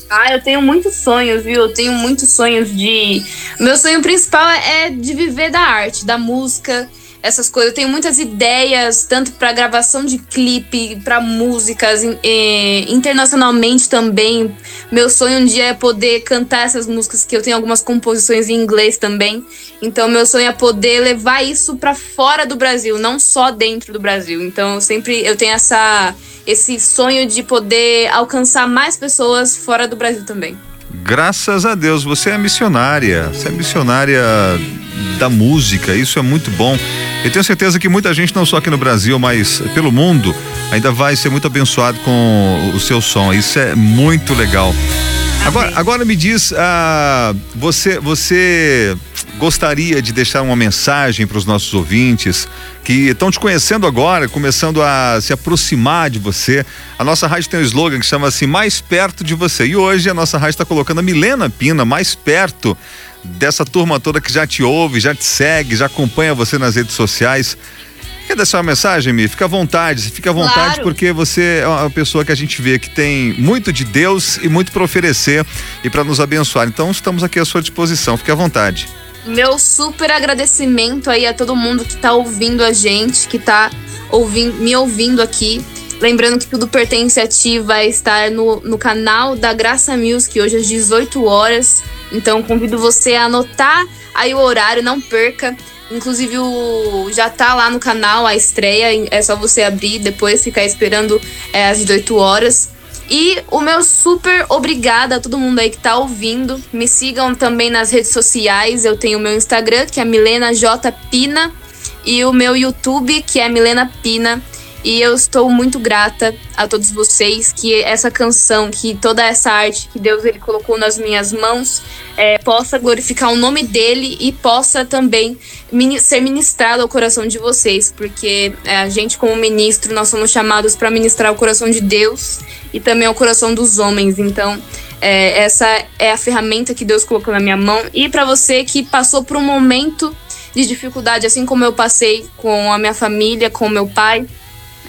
[SPEAKER 6] Ah, eu tenho muitos sonhos, viu? Eu tenho muitos sonhos de. Meu sonho principal é de viver da arte, da música, essas coisas. Eu tenho muitas ideias, tanto para gravação de clipe, para músicas, eh, internacionalmente também. Meu sonho um dia é poder cantar essas músicas, que eu tenho algumas composições em inglês também. Então, meu sonho é poder levar isso para fora do Brasil, não só dentro do Brasil. Então, eu sempre eu tenho essa esse sonho de poder alcançar mais pessoas fora do Brasil também.
[SPEAKER 5] Graças a Deus, você é missionária. Você é missionária da música, isso é muito bom. Eu tenho certeza que muita gente, não só aqui no Brasil, mas pelo mundo, ainda vai ser muito abençoado com o seu som. Isso é muito legal. Agora, agora me diz, ah, você, você gostaria de deixar uma mensagem para os nossos ouvintes que estão te conhecendo agora, começando a se aproximar de você? A nossa rádio tem um slogan que chama assim, mais perto de você. E hoje a nossa rádio está colocando a Milena Pina mais perto dessa turma toda que já te ouve, já te segue, já acompanha você nas redes sociais. Quer deixar uma mensagem, Mi? Fica à vontade, fica à vontade,
[SPEAKER 6] Claro.
[SPEAKER 5] porque você é uma pessoa que a gente vê que tem muito de Deus e muito para oferecer e para nos abençoar. Então estamos aqui à sua disposição, fique à vontade.
[SPEAKER 6] Meu super agradecimento aí a todo mundo que tá ouvindo a gente, que tá ouvindo, me ouvindo aqui. Lembrando que tudo pertence a ti vai estar no, no canal da Graça Music hoje às 18 horas. Então convido você a anotar aí o horário, não perca. Inclusive o, já tá lá no canal a estreia, é só você abrir depois ficar esperando é, às 18 horas. E o meu super obrigada a todo mundo aí que tá ouvindo. Me sigam também nas redes sociais. Eu tenho o meu Instagram, que é Milena J Pina, e o meu YouTube, que é Milena Pina. E eu estou muito grata a todos vocês que essa canção, que toda essa arte que Deus ele colocou nas minhas mãos, é, possa glorificar o nome dele e possa também ser ministrado ao coração de vocês, porque é, a gente como ministro nós somos chamados para ministrar o coração de Deus e também ao coração dos homens. Então é, essa é a ferramenta que Deus colocou na minha mão e para você que passou por um momento de dificuldade, assim como eu passei com a minha família, com o meu pai.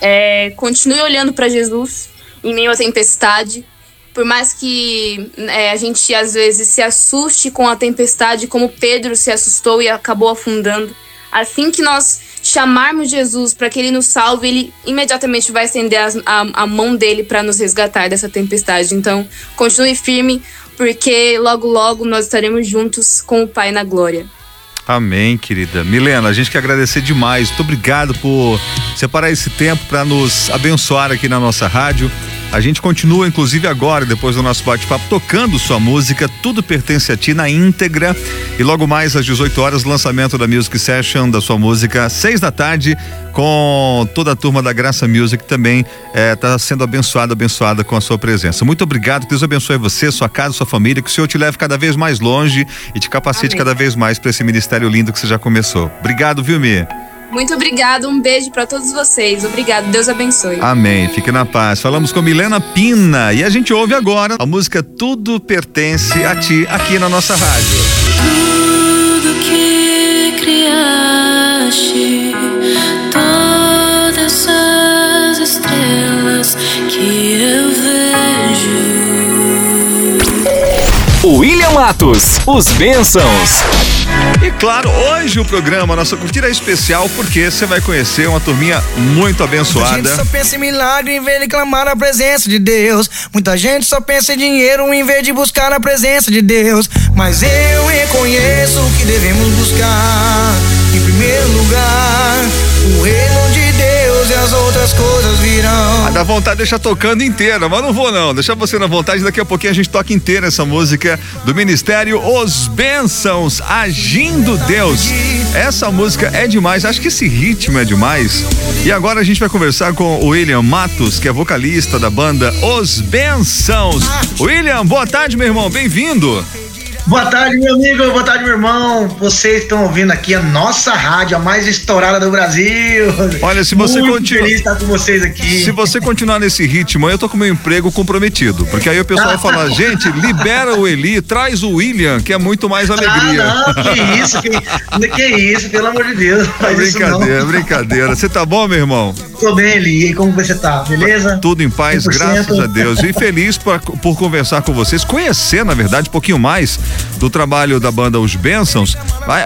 [SPEAKER 6] É, continue olhando para Jesus em meio à tempestade. Por mais que é, a gente às vezes se assuste com a tempestade, como Pedro se assustou e acabou afundando. Assim que nós chamarmos Jesus para que ele nos salve, ele imediatamente vai estender as- a, a mão dele para nos resgatar dessa tempestade. Então, continue firme, porque logo, logo nós estaremos juntos com o Pai na glória.
[SPEAKER 5] Amém, querida. Milena, a gente quer agradecer demais. Muito obrigado por separar esse tempo para nos abençoar aqui na nossa rádio. A gente continua, inclusive agora, depois do nosso bate-papo, tocando sua música. Tudo pertence a ti na íntegra. E logo mais às 18 horas, lançamento da Music Session da sua música, seis da tarde, com toda a turma da Graça Music também está sendo abençoada, abençoada com a sua presença. Muito obrigado, que Deus abençoe você, sua casa, sua família, que o Senhor te leve cada vez mais longe e te capacite
[SPEAKER 6] Amém.
[SPEAKER 5] cada vez mais para esse ministério lindo que você já começou. Obrigado, viu, Mi?
[SPEAKER 6] Muito obrigada, um beijo pra todos vocês. Obrigado, Deus abençoe.
[SPEAKER 5] Amém. Fique na paz. Falamos com Milena Pina e a gente ouve agora a música Tudo Pertence a Ti aqui na nossa rádio.
[SPEAKER 7] Tudo que criaste, todas as estrelas que eu
[SPEAKER 1] William Matos, os bênçãos.
[SPEAKER 5] E claro, hoje o programa, nossa curtida é especial porque você vai conhecer uma turminha muito
[SPEAKER 8] Muita
[SPEAKER 5] abençoada.
[SPEAKER 8] gente só pensa em milagre em vez de clamar a presença de Deus. Muita gente só pensa em dinheiro em vez de buscar a presença de Deus. Mas eu reconheço que devemos buscar, em primeiro lugar, o e as outras coisas virão.
[SPEAKER 5] Ah, dá vontade de deixar tocando inteira, mas não vou não. Deixar você na vontade, daqui a pouquinho a gente toca inteira essa música do Ministério Os Bênçãos, Agindo Deus. Essa música é demais, acho que esse ritmo é demais. E agora a gente vai conversar com o William Matos, que é vocalista da banda Os Bênçãos. William, boa tarde, meu irmão, bem-vindo.
[SPEAKER 9] Boa tarde, meu amigo. Boa tarde, meu irmão. Vocês estão ouvindo aqui a nossa rádio, a mais estourada do Brasil.
[SPEAKER 5] Olha, se você
[SPEAKER 9] Muito
[SPEAKER 5] continua-
[SPEAKER 9] feliz estar com vocês aqui.
[SPEAKER 5] Se você continuar nesse ritmo, eu tô com meu emprego comprometido. Porque aí o pessoal vai falar, gente, libera o Eli, traz o William, que é muito mais alegria.
[SPEAKER 9] Ah, não, que isso, que, que isso, pelo amor de Deus. isso
[SPEAKER 5] brincadeira,
[SPEAKER 9] não.
[SPEAKER 5] brincadeira. Você tá bom, meu irmão?
[SPEAKER 9] Tô bem, Eli. E como você tá? Beleza?
[SPEAKER 5] Tudo em paz,
[SPEAKER 9] 100%.
[SPEAKER 5] graças a Deus. E feliz por, por conversar com vocês, conhecer, na verdade, um pouquinho mais do trabalho da banda Os Bênçãos.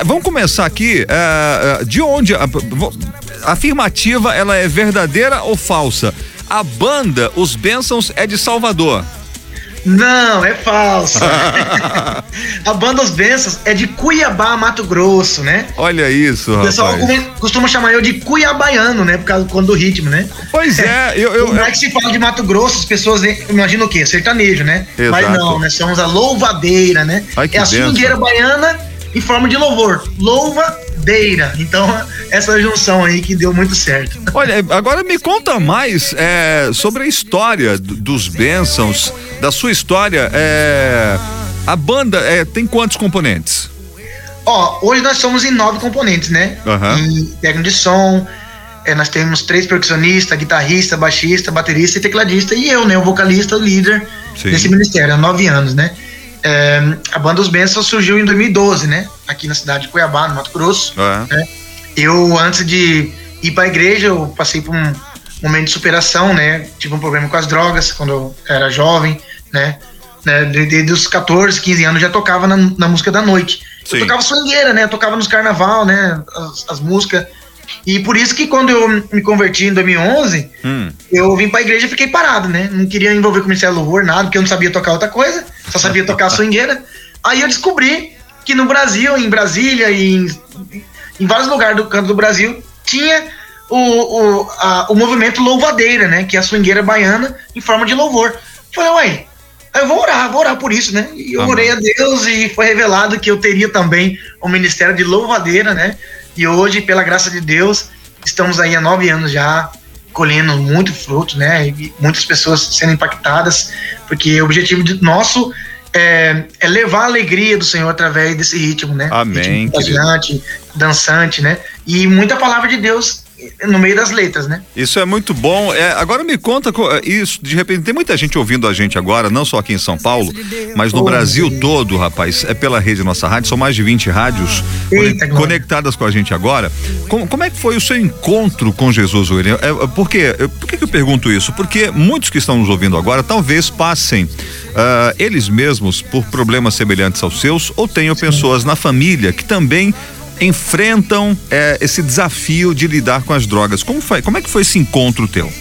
[SPEAKER 5] Vamos começar aqui. eh, eh, de onde. A, a afirmativa, ela é verdadeira ou falsa? A banda Os Bênçãos é de Salvador.
[SPEAKER 9] Não, é falso. a banda Os Bênçãos é de Cuiabá, Mato Grosso, né?
[SPEAKER 5] Olha isso,
[SPEAKER 9] O pessoal
[SPEAKER 5] rapaz.
[SPEAKER 9] costuma chamar eu de cuiabaiano, né? Por causa do, do ritmo, né?
[SPEAKER 5] Pois é, eu. eu,
[SPEAKER 9] Como é que se fala de Mato Grosso, as pessoas imaginam o quê? Sertanejo, né?
[SPEAKER 5] Exato.
[SPEAKER 9] Mas não, nós somos a louvadeira, né?
[SPEAKER 5] Ai,
[SPEAKER 9] é a
[SPEAKER 5] benção.
[SPEAKER 9] swingueira baiana em forma de louvor. Louvadeira. Então, essa junção aí que deu muito certo.
[SPEAKER 5] Olha, agora me conta mais é, sobre a história do- dos Bênçãos, da sua história. é, a banda é, tem quantos componentes?
[SPEAKER 9] Ó, hoje nós somos em nove componentes, né?
[SPEAKER 5] Aham.
[SPEAKER 9] Em técnico de som, é, nós temos três percussionistas, guitarrista, baixista, baterista e tecladista. E eu, né? O vocalista, o líder
[SPEAKER 5] Sim.
[SPEAKER 9] desse ministério, há nove anos, né? É, a banda Os Bênçãos surgiu em 2012, né? Aqui na cidade de Cuiabá, no Mato Grosso.
[SPEAKER 5] É.
[SPEAKER 9] Eu, antes de ir pra igreja, eu passei por um momento de superação, né? Tive um problema com as drogas quando eu era jovem, né? de- Desde os 14, 15 anos já tocava na, na música da noite.
[SPEAKER 5] Sim.
[SPEAKER 9] Eu tocava swingueira, né? Eu tocava nos carnaval, né? As, as músicas. E por isso que quando eu me converti em 2011,
[SPEAKER 5] Hum.
[SPEAKER 9] eu vim pra igreja e fiquei parado, né? Não queria envolver com o Ministério Louvor, nada, porque eu não sabia tocar outra coisa, só sabia tocar swingueira. Aí eu descobri que no Brasil, em Brasília e em, em vários lugares do canto do Brasil, tinha o, o, a- o movimento louvadeira, né? Que é a swingueira baiana em forma de louvor. Falei, uai, eu vou orar, vou orar por isso, né? E eu
[SPEAKER 5] Amém.
[SPEAKER 9] orei a Deus e foi revelado que eu teria também o ministério de louvadeira, né? E hoje, pela graça de Deus, estamos aí há nove anos já colhendo muito fruto, né? E muitas pessoas sendo impactadas, porque o objetivo nosso é, é levar a alegria do Senhor através desse ritmo, né?
[SPEAKER 5] Amém,
[SPEAKER 9] Ritmo contagiante, dançante, né? E muita palavra de Deus no meio das letras, né?
[SPEAKER 5] Isso é muito bom. É, agora me conta co- é, isso, de repente, tem muita gente ouvindo a gente agora, não só aqui em São Paulo, mas no
[SPEAKER 9] Oh,
[SPEAKER 5] Brasil
[SPEAKER 9] Deus.
[SPEAKER 5] todo, rapaz. É pela rede Nossa Rádio, são mais de 20 rádios
[SPEAKER 9] Eita,
[SPEAKER 5] conec-
[SPEAKER 9] glória.
[SPEAKER 5] conectadas com a gente agora. Como, como é que foi o seu encontro com Jesus, William? É, é, por quê? Por que, que eu pergunto isso? Porque muitos que estão nos ouvindo agora talvez passem ah, eles mesmos por problemas semelhantes aos seus ou tenham pessoas na família que também enfrentam eh, esse desafio de lidar com as drogas. Como, foi, como é que foi esse encontro teu?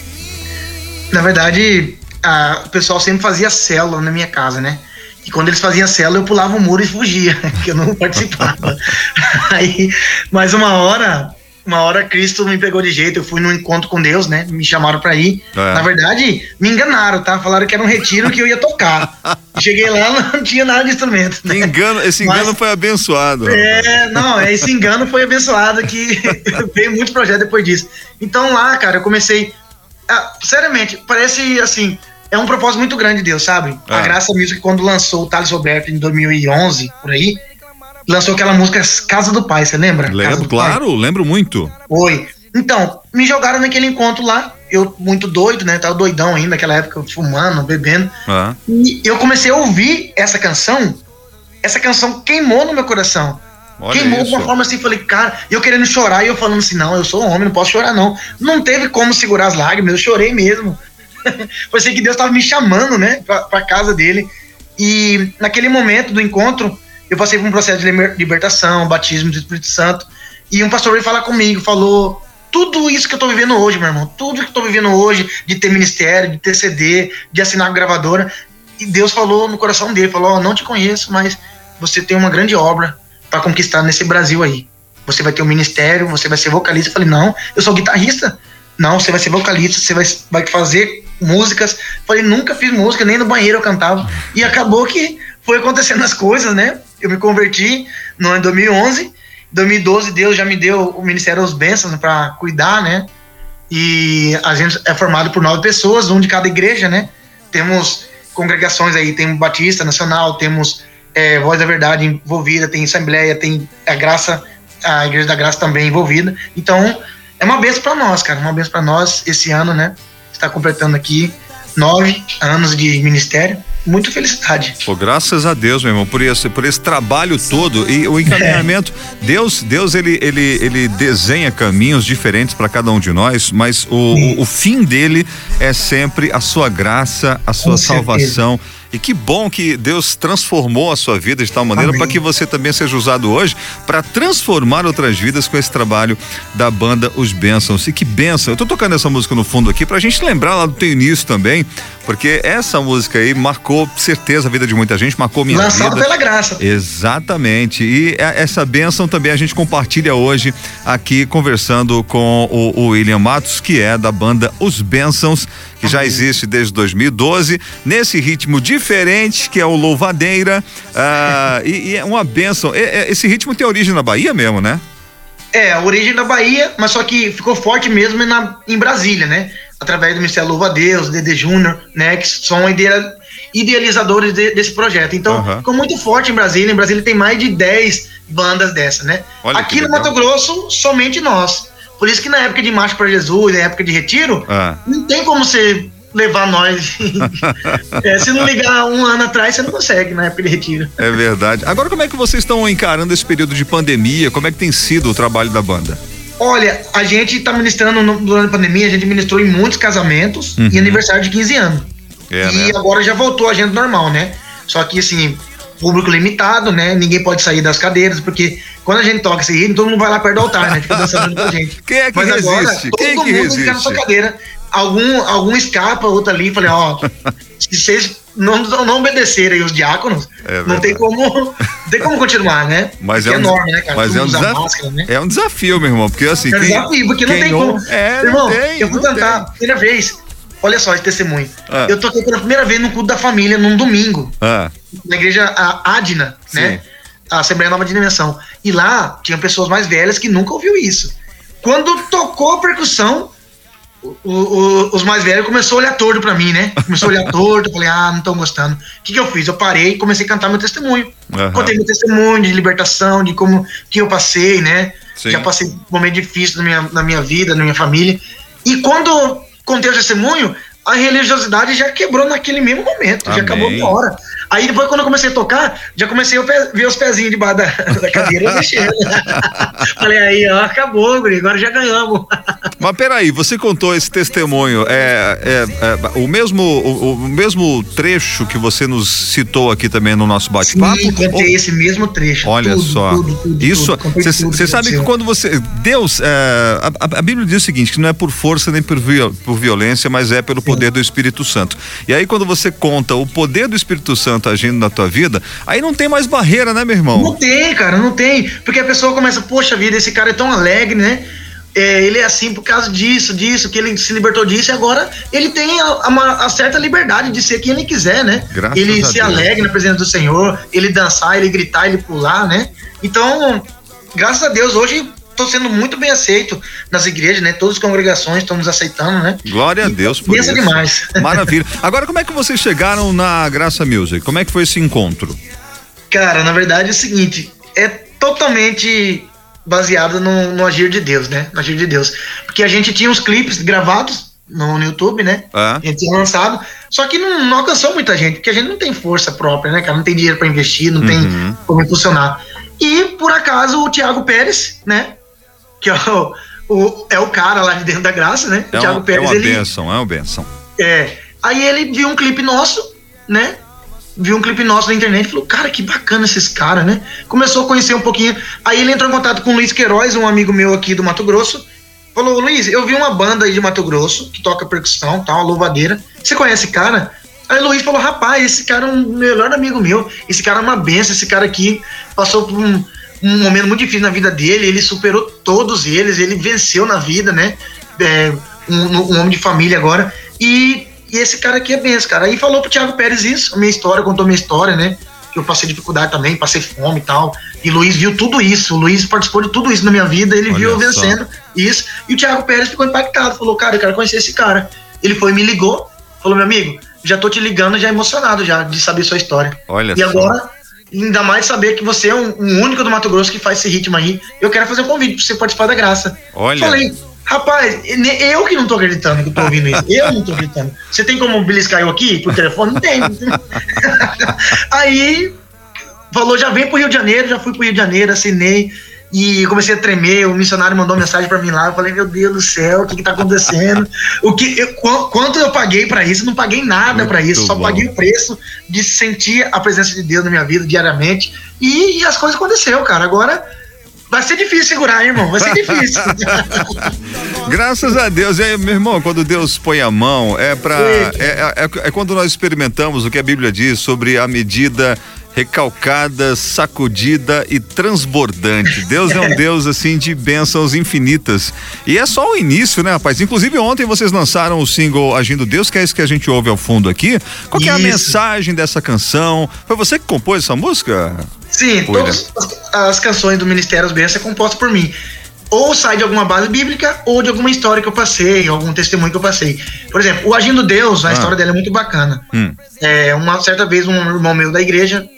[SPEAKER 9] Na verdade, a- o pessoal sempre fazia célula na minha casa, né? E quando eles faziam célula, eu pulava o muro e fugia, que eu não participava. Aí, mas uma hora, uma hora Cristo me pegou de jeito, eu fui num encontro com Deus, né? Me chamaram pra ir.
[SPEAKER 5] É.
[SPEAKER 9] Na verdade, me enganaram, tá? Falaram que era um retiro que eu ia tocar. Cheguei lá, não tinha nada de instrumento. Né?
[SPEAKER 5] Engano, esse engano
[SPEAKER 9] Mas-
[SPEAKER 5] foi abençoado.
[SPEAKER 9] É, não, esse engano foi abençoado que veio muito projeto depois disso. Então lá, cara, eu comecei. ah, seriamente, parece assim. É um propósito muito grande de Deus, sabe?
[SPEAKER 5] Ah.
[SPEAKER 9] A Graça Music, quando lançou o Thales Roberto em 2011, por aí, lançou aquela música Casa do Pai, você lembra?
[SPEAKER 5] Lembro, claro, lembro muito.
[SPEAKER 9] Oi. Então, me jogaram naquele encontro lá. Eu, muito doido, né? Tava doidão ainda naquela época, fumando, bebendo.
[SPEAKER 5] Ah,
[SPEAKER 9] E eu comecei a ouvir essa canção. Essa canção queimou no meu coração.
[SPEAKER 5] olha
[SPEAKER 9] queimou de
[SPEAKER 5] isso.
[SPEAKER 9] uma forma assim, falei, cara, eu querendo chorar e eu falando assim, não, eu sou homem, não posso chorar, não. Não teve como segurar as lágrimas, eu chorei mesmo. Parecia que Deus tava me chamando, né, pra, pra casa dele. E naquele momento do encontro, eu passei por um processo de liber- libertação, batismo do Espírito Santo. E um pastor veio falar comigo, falou tudo isso que eu tô vivendo hoje, meu irmão. Tudo que eu tô vivendo hoje, de ter ministério, de ter CD, de assinar gravadora. E Deus falou no coração dele, falou, ó, não te conheço, mas você tem uma grande obra para conquistar nesse Brasil aí. Você vai ter um ministério, você vai ser vocalista. Eu falei, não, eu sou guitarrista. Não, você vai ser vocalista, você vai, vai fazer músicas. Eu falei, nunca fiz música, nem no banheiro eu cantava. E acabou que foi acontecendo as coisas, né? Eu me converti no ano 2011. Em 2012, Deus já me deu o Ministério das Bênçãos para cuidar, né? E a gente é formado por nove pessoas, um de cada igreja, né? Temos congregações aí, tem Batista Nacional, temos é, Voz da Verdade envolvida, tem Assembleia, tem a Graça, a Igreja da Graça também envolvida. Então, é uma benção para nós, cara, uma benção para nós esse ano, né? Está completando aqui nove anos de ministério. Muito felicidade.
[SPEAKER 5] Pô, graças a Deus, meu irmão, por esse, por esse trabalho todo e o encaminhamento. Deus, Deus ele, ele, ele desenha caminhos diferentes para cada um de nós, mas o, o, o fim dele é sempre a sua graça, a sua
[SPEAKER 9] Com certeza.
[SPEAKER 5] E que bom que Deus transformou a sua vida de tal maneira para que você também seja usado hoje para transformar outras vidas com esse trabalho da banda Os Bênçãos. E que bênção! Eu tô tocando essa música no fundo aqui pra gente lembrar lá do teu início também, porque essa música aí marcou certeza a vida de muita gente, marcou minha
[SPEAKER 9] Lançado
[SPEAKER 5] vida.
[SPEAKER 9] pela graça.
[SPEAKER 5] Exatamente. E é- essa bênção também a gente compartilha hoje aqui conversando com o, o William Matos, que é da banda Os Bênçãos, que já existe desde 2012, nesse ritmo diferente que é o Louvadeira. ah, e, e é uma bênção. E- e- esse ritmo tem origem na Bahia mesmo, né?
[SPEAKER 9] É, a origem da Bahia, mas só que ficou forte mesmo na, em Brasília, né? Através do Ministério Louva Deus, Dede Júnior, né? Que são idea- idealizadores de- desse projeto. Então,
[SPEAKER 5] Aham.
[SPEAKER 9] ficou muito forte em Brasília. Em Brasília tem mais de 10 bandas dessa, né?
[SPEAKER 5] Olha
[SPEAKER 9] Aqui no. Mato Grosso, somente nós. Por isso que na época de Marcha para Jesus, na época de retiro,
[SPEAKER 5] Ah.
[SPEAKER 9] não tem como você levar nós. É, se não ligar um ano atrás, você não consegue na época de retiro.
[SPEAKER 5] É verdade. Agora, como é que vocês estão encarando esse período de pandemia? Como é que tem sido o trabalho da banda?
[SPEAKER 9] Olha, a gente tá ministrando durante a pandemia, a gente ministrou em muitos casamentos
[SPEAKER 5] Uhum.
[SPEAKER 9] e aniversário de 15 anos.
[SPEAKER 5] É,
[SPEAKER 9] e
[SPEAKER 5] né?
[SPEAKER 9] agora já voltou a agenda normal, né? Só que assim, público limitado, né? Ninguém pode sair das cadeiras, porque quando a gente toca esse ritmo, todo mundo vai lá perto do altar, né? Fica dançando com a gente.
[SPEAKER 5] Quem é que
[SPEAKER 9] Mas agora,
[SPEAKER 5] resiste?
[SPEAKER 9] todo
[SPEAKER 5] Quem é que
[SPEAKER 9] mundo fica na sua
[SPEAKER 5] resiste?
[SPEAKER 9] cadeira. Algum, algum escapa, outro ali, falei, ó, se vocês não, não obedecerem os diáconos,
[SPEAKER 5] É
[SPEAKER 9] não tem como, tem como continuar, né?
[SPEAKER 5] Mas
[SPEAKER 9] Porque
[SPEAKER 5] é um,
[SPEAKER 9] norma, né, cara?
[SPEAKER 5] mas é um,
[SPEAKER 9] máscara, né?
[SPEAKER 5] é um desafio, meu irmão, porque assim.
[SPEAKER 9] É um
[SPEAKER 5] quem-
[SPEAKER 9] desafio, porque não tem como.
[SPEAKER 5] É,
[SPEAKER 9] Irmão,
[SPEAKER 5] tem,
[SPEAKER 9] eu fui cantar
[SPEAKER 5] tem.
[SPEAKER 9] primeira vez. Olha só esse testemunho.
[SPEAKER 5] Ah.
[SPEAKER 9] Eu toquei pela primeira vez no culto da família num domingo,
[SPEAKER 5] Ah,
[SPEAKER 9] na igreja Adna, né? A Assembleia Nova Dimensão. E lá tinha pessoas mais velhas que nunca ouviu isso. Quando tocou a percussão, o- o- os mais velhos começou a olhar torto pra mim, né? Começou a olhar torto, eu falei, ah, não estão gostando. O que, que eu fiz? Eu parei e comecei a cantar meu testemunho.
[SPEAKER 5] Aham.
[SPEAKER 9] Contei meu testemunho de libertação, de como que eu passei, né?
[SPEAKER 5] Sim.
[SPEAKER 9] Já passei um momento difícil na minha, na minha vida, na minha família. E quando contei o testemunho, a religiosidade já quebrou naquele mesmo momento, já
[SPEAKER 5] Amém.
[SPEAKER 9] acabou na hora. Aí depois, quando eu comecei a tocar, já comecei a ver os pezinhos debaixo da, da cadeira mexendo. Falei, aí, ó, acabou, guri, agora já ganhamos.
[SPEAKER 5] Mas peraí, você contou esse testemunho, é, é- é o, mesmo, o, o mesmo trecho que você nos citou aqui também no nosso bate-papo?
[SPEAKER 9] Sim, contei
[SPEAKER 5] Ou-
[SPEAKER 9] esse mesmo trecho.
[SPEAKER 5] Olha
[SPEAKER 9] tudo,
[SPEAKER 5] só,
[SPEAKER 9] tudo, tudo,
[SPEAKER 5] isso, você sabe que quando você, Deus, é, a, a- a Bíblia diz o seguinte, que não é por força nem por, viol- por violência, mas é pelo poder do Espírito Santo. E aí quando você conta o poder do Espírito Santo agindo na tua vida, aí não tem mais barreira, né, meu
[SPEAKER 9] Não
[SPEAKER 5] irmão?
[SPEAKER 9] tem, cara, não tem. Porque a pessoa começa, poxa vida, esse cara é tão alegre, né? é, ele é assim por causa disso, disso, que ele se libertou disso e agora ele tem a, a, a certa liberdade de ser quem ele quiser, né?
[SPEAKER 5] Graças
[SPEAKER 9] ele se
[SPEAKER 5] Deus.
[SPEAKER 9] alegra na presença do Senhor, ele dançar, ele gritar, ele pular, né? Então, graças a Deus, hoje estou sendo muito bem aceito nas igrejas, né? Todas as congregações estão nos aceitando, né?
[SPEAKER 5] Glória a Deus por isso.
[SPEAKER 9] demais.
[SPEAKER 5] Maravilha. Agora, como é que vocês chegaram na Graça Music? Como é que foi esse encontro?
[SPEAKER 9] Cara, na verdade é o seguinte, é totalmente baseado no, no agir de Deus, né? No agir de Deus. Porque a gente tinha uns clipes gravados no, no YouTube, né?
[SPEAKER 5] Ah.
[SPEAKER 9] A gente tinha lançado, só que não, não alcançou muita gente, porque a gente não tem força própria, né, cara? Não tem dinheiro para investir, não
[SPEAKER 5] Uhum.
[SPEAKER 9] tem como impulsionar. E, por acaso, o Thiago Pérez, né? Que é o, o- é o cara lá de dentro da graça, né?
[SPEAKER 5] É,
[SPEAKER 9] o Thiago
[SPEAKER 5] um- é
[SPEAKER 9] Pérez,
[SPEAKER 5] uma
[SPEAKER 9] ele,
[SPEAKER 5] bênção, é uma bênção.
[SPEAKER 9] é. Aí ele viu um clipe nosso, né? Viu um clipe nosso na internet e falou: Cara, que bacana esses caras, né? Começou a conhecer um pouquinho. Aí ele entrou em contato com o Luiz Queiroz, um amigo meu aqui do Mato Grosso. Falou: Luiz, eu vi uma banda aí de Mato Grosso que toca percussão, tal, louvadeira. Você conhece esse cara? Aí o Luiz falou: Rapaz, esse cara é um melhor amigo meu. Esse cara é uma benção. Esse cara aqui passou por um, um momento muito difícil na vida dele. Ele superou todos eles. Ele venceu na vida, né? É, um, um homem de família agora. E, e esse cara aqui é benção, cara. Aí falou pro Thiago Pérez isso, a minha história, contou minha história, né? Que eu passei dificuldade também, passei fome e tal. E Luiz viu tudo isso. O Luiz participou de tudo isso na minha vida. Ele
[SPEAKER 5] Olha
[SPEAKER 9] viu eu
[SPEAKER 5] só.
[SPEAKER 9] vencendo isso. E o Thiago Pérez ficou impactado. Falou, cara, eu quero conhecer esse cara. Ele foi me ligou. Falou, meu amigo, já tô te ligando, já emocionado já de saber sua história.
[SPEAKER 5] Olha
[SPEAKER 9] e
[SPEAKER 5] só.
[SPEAKER 9] agora, ainda mais saber que você é um, um único do Mato Grosso que faz esse ritmo aí. Eu quero fazer um convite pra você participar da graça.
[SPEAKER 5] Olha.
[SPEAKER 9] Falei, rapaz, eu que não tô acreditando que tô ouvindo isso. Eu não tô acreditando. Você tem como beliscar eu aqui por telefone? Não tem. aí falou, já vem pro Rio de Janeiro, já fui pro Rio de Janeiro, assinei. E comecei a tremer, o missionário mandou mensagem pra mim lá, eu falei, meu Deus do céu, o que que tá acontecendo? O que, eu- qu- quanto eu paguei pra isso? Não paguei nada pra isso, só
[SPEAKER 5] bom.
[SPEAKER 9] paguei o preço de sentir a presença de Deus na minha vida diariamente. E, e as coisas aconteceram, cara. Agora vai ser difícil segurar, hein, irmão, vai ser difícil.
[SPEAKER 5] Graças a Deus. E aí, meu irmão, quando Deus põe a mão, é para é, é, é- é quando nós experimentamos o que a Bíblia diz sobre a medida recalcada, sacudida e transbordante. Deus é um Deus assim de bênçãos infinitas. E é só o início, né, rapaz? Inclusive ontem vocês lançaram o single Agindo Deus, que é esse que a gente ouve ao fundo aqui. Qual é a
[SPEAKER 9] Isso.
[SPEAKER 5] mensagem dessa canção? Foi você que compôs essa música?
[SPEAKER 9] Sim, todas as, as canções do Ministério das Bênçãos é composta por mim. Ou sai de alguma base bíblica, ou de alguma história que eu passei, algum testemunho que eu passei. Por exemplo, o Agindo Deus, a
[SPEAKER 5] Ah.
[SPEAKER 9] história dela é muito bacana.
[SPEAKER 5] Hum.
[SPEAKER 9] É, uma certa vez, um irmão meu da igreja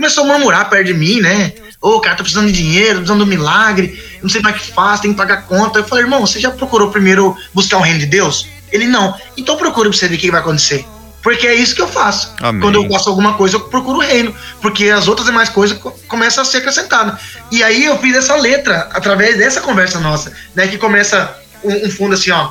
[SPEAKER 9] começou a murmurar perto de mim, né? Ô, cara, tô precisando de dinheiro, precisando de um milagre, não sei mais o que faz, tem que pagar conta. Eu falei, irmão, você já procurou primeiro buscar o reino de Deus? Ele não. Então procura pra você ver o que vai acontecer. Porque é isso que eu faço.
[SPEAKER 5] Amém.
[SPEAKER 9] Quando eu faço alguma coisa, eu procuro o reino. Porque as outras demais coisas co- começam a ser acrescentadas. E aí eu fiz essa letra através dessa conversa nossa, né? Que começa um, um fundo assim, ó.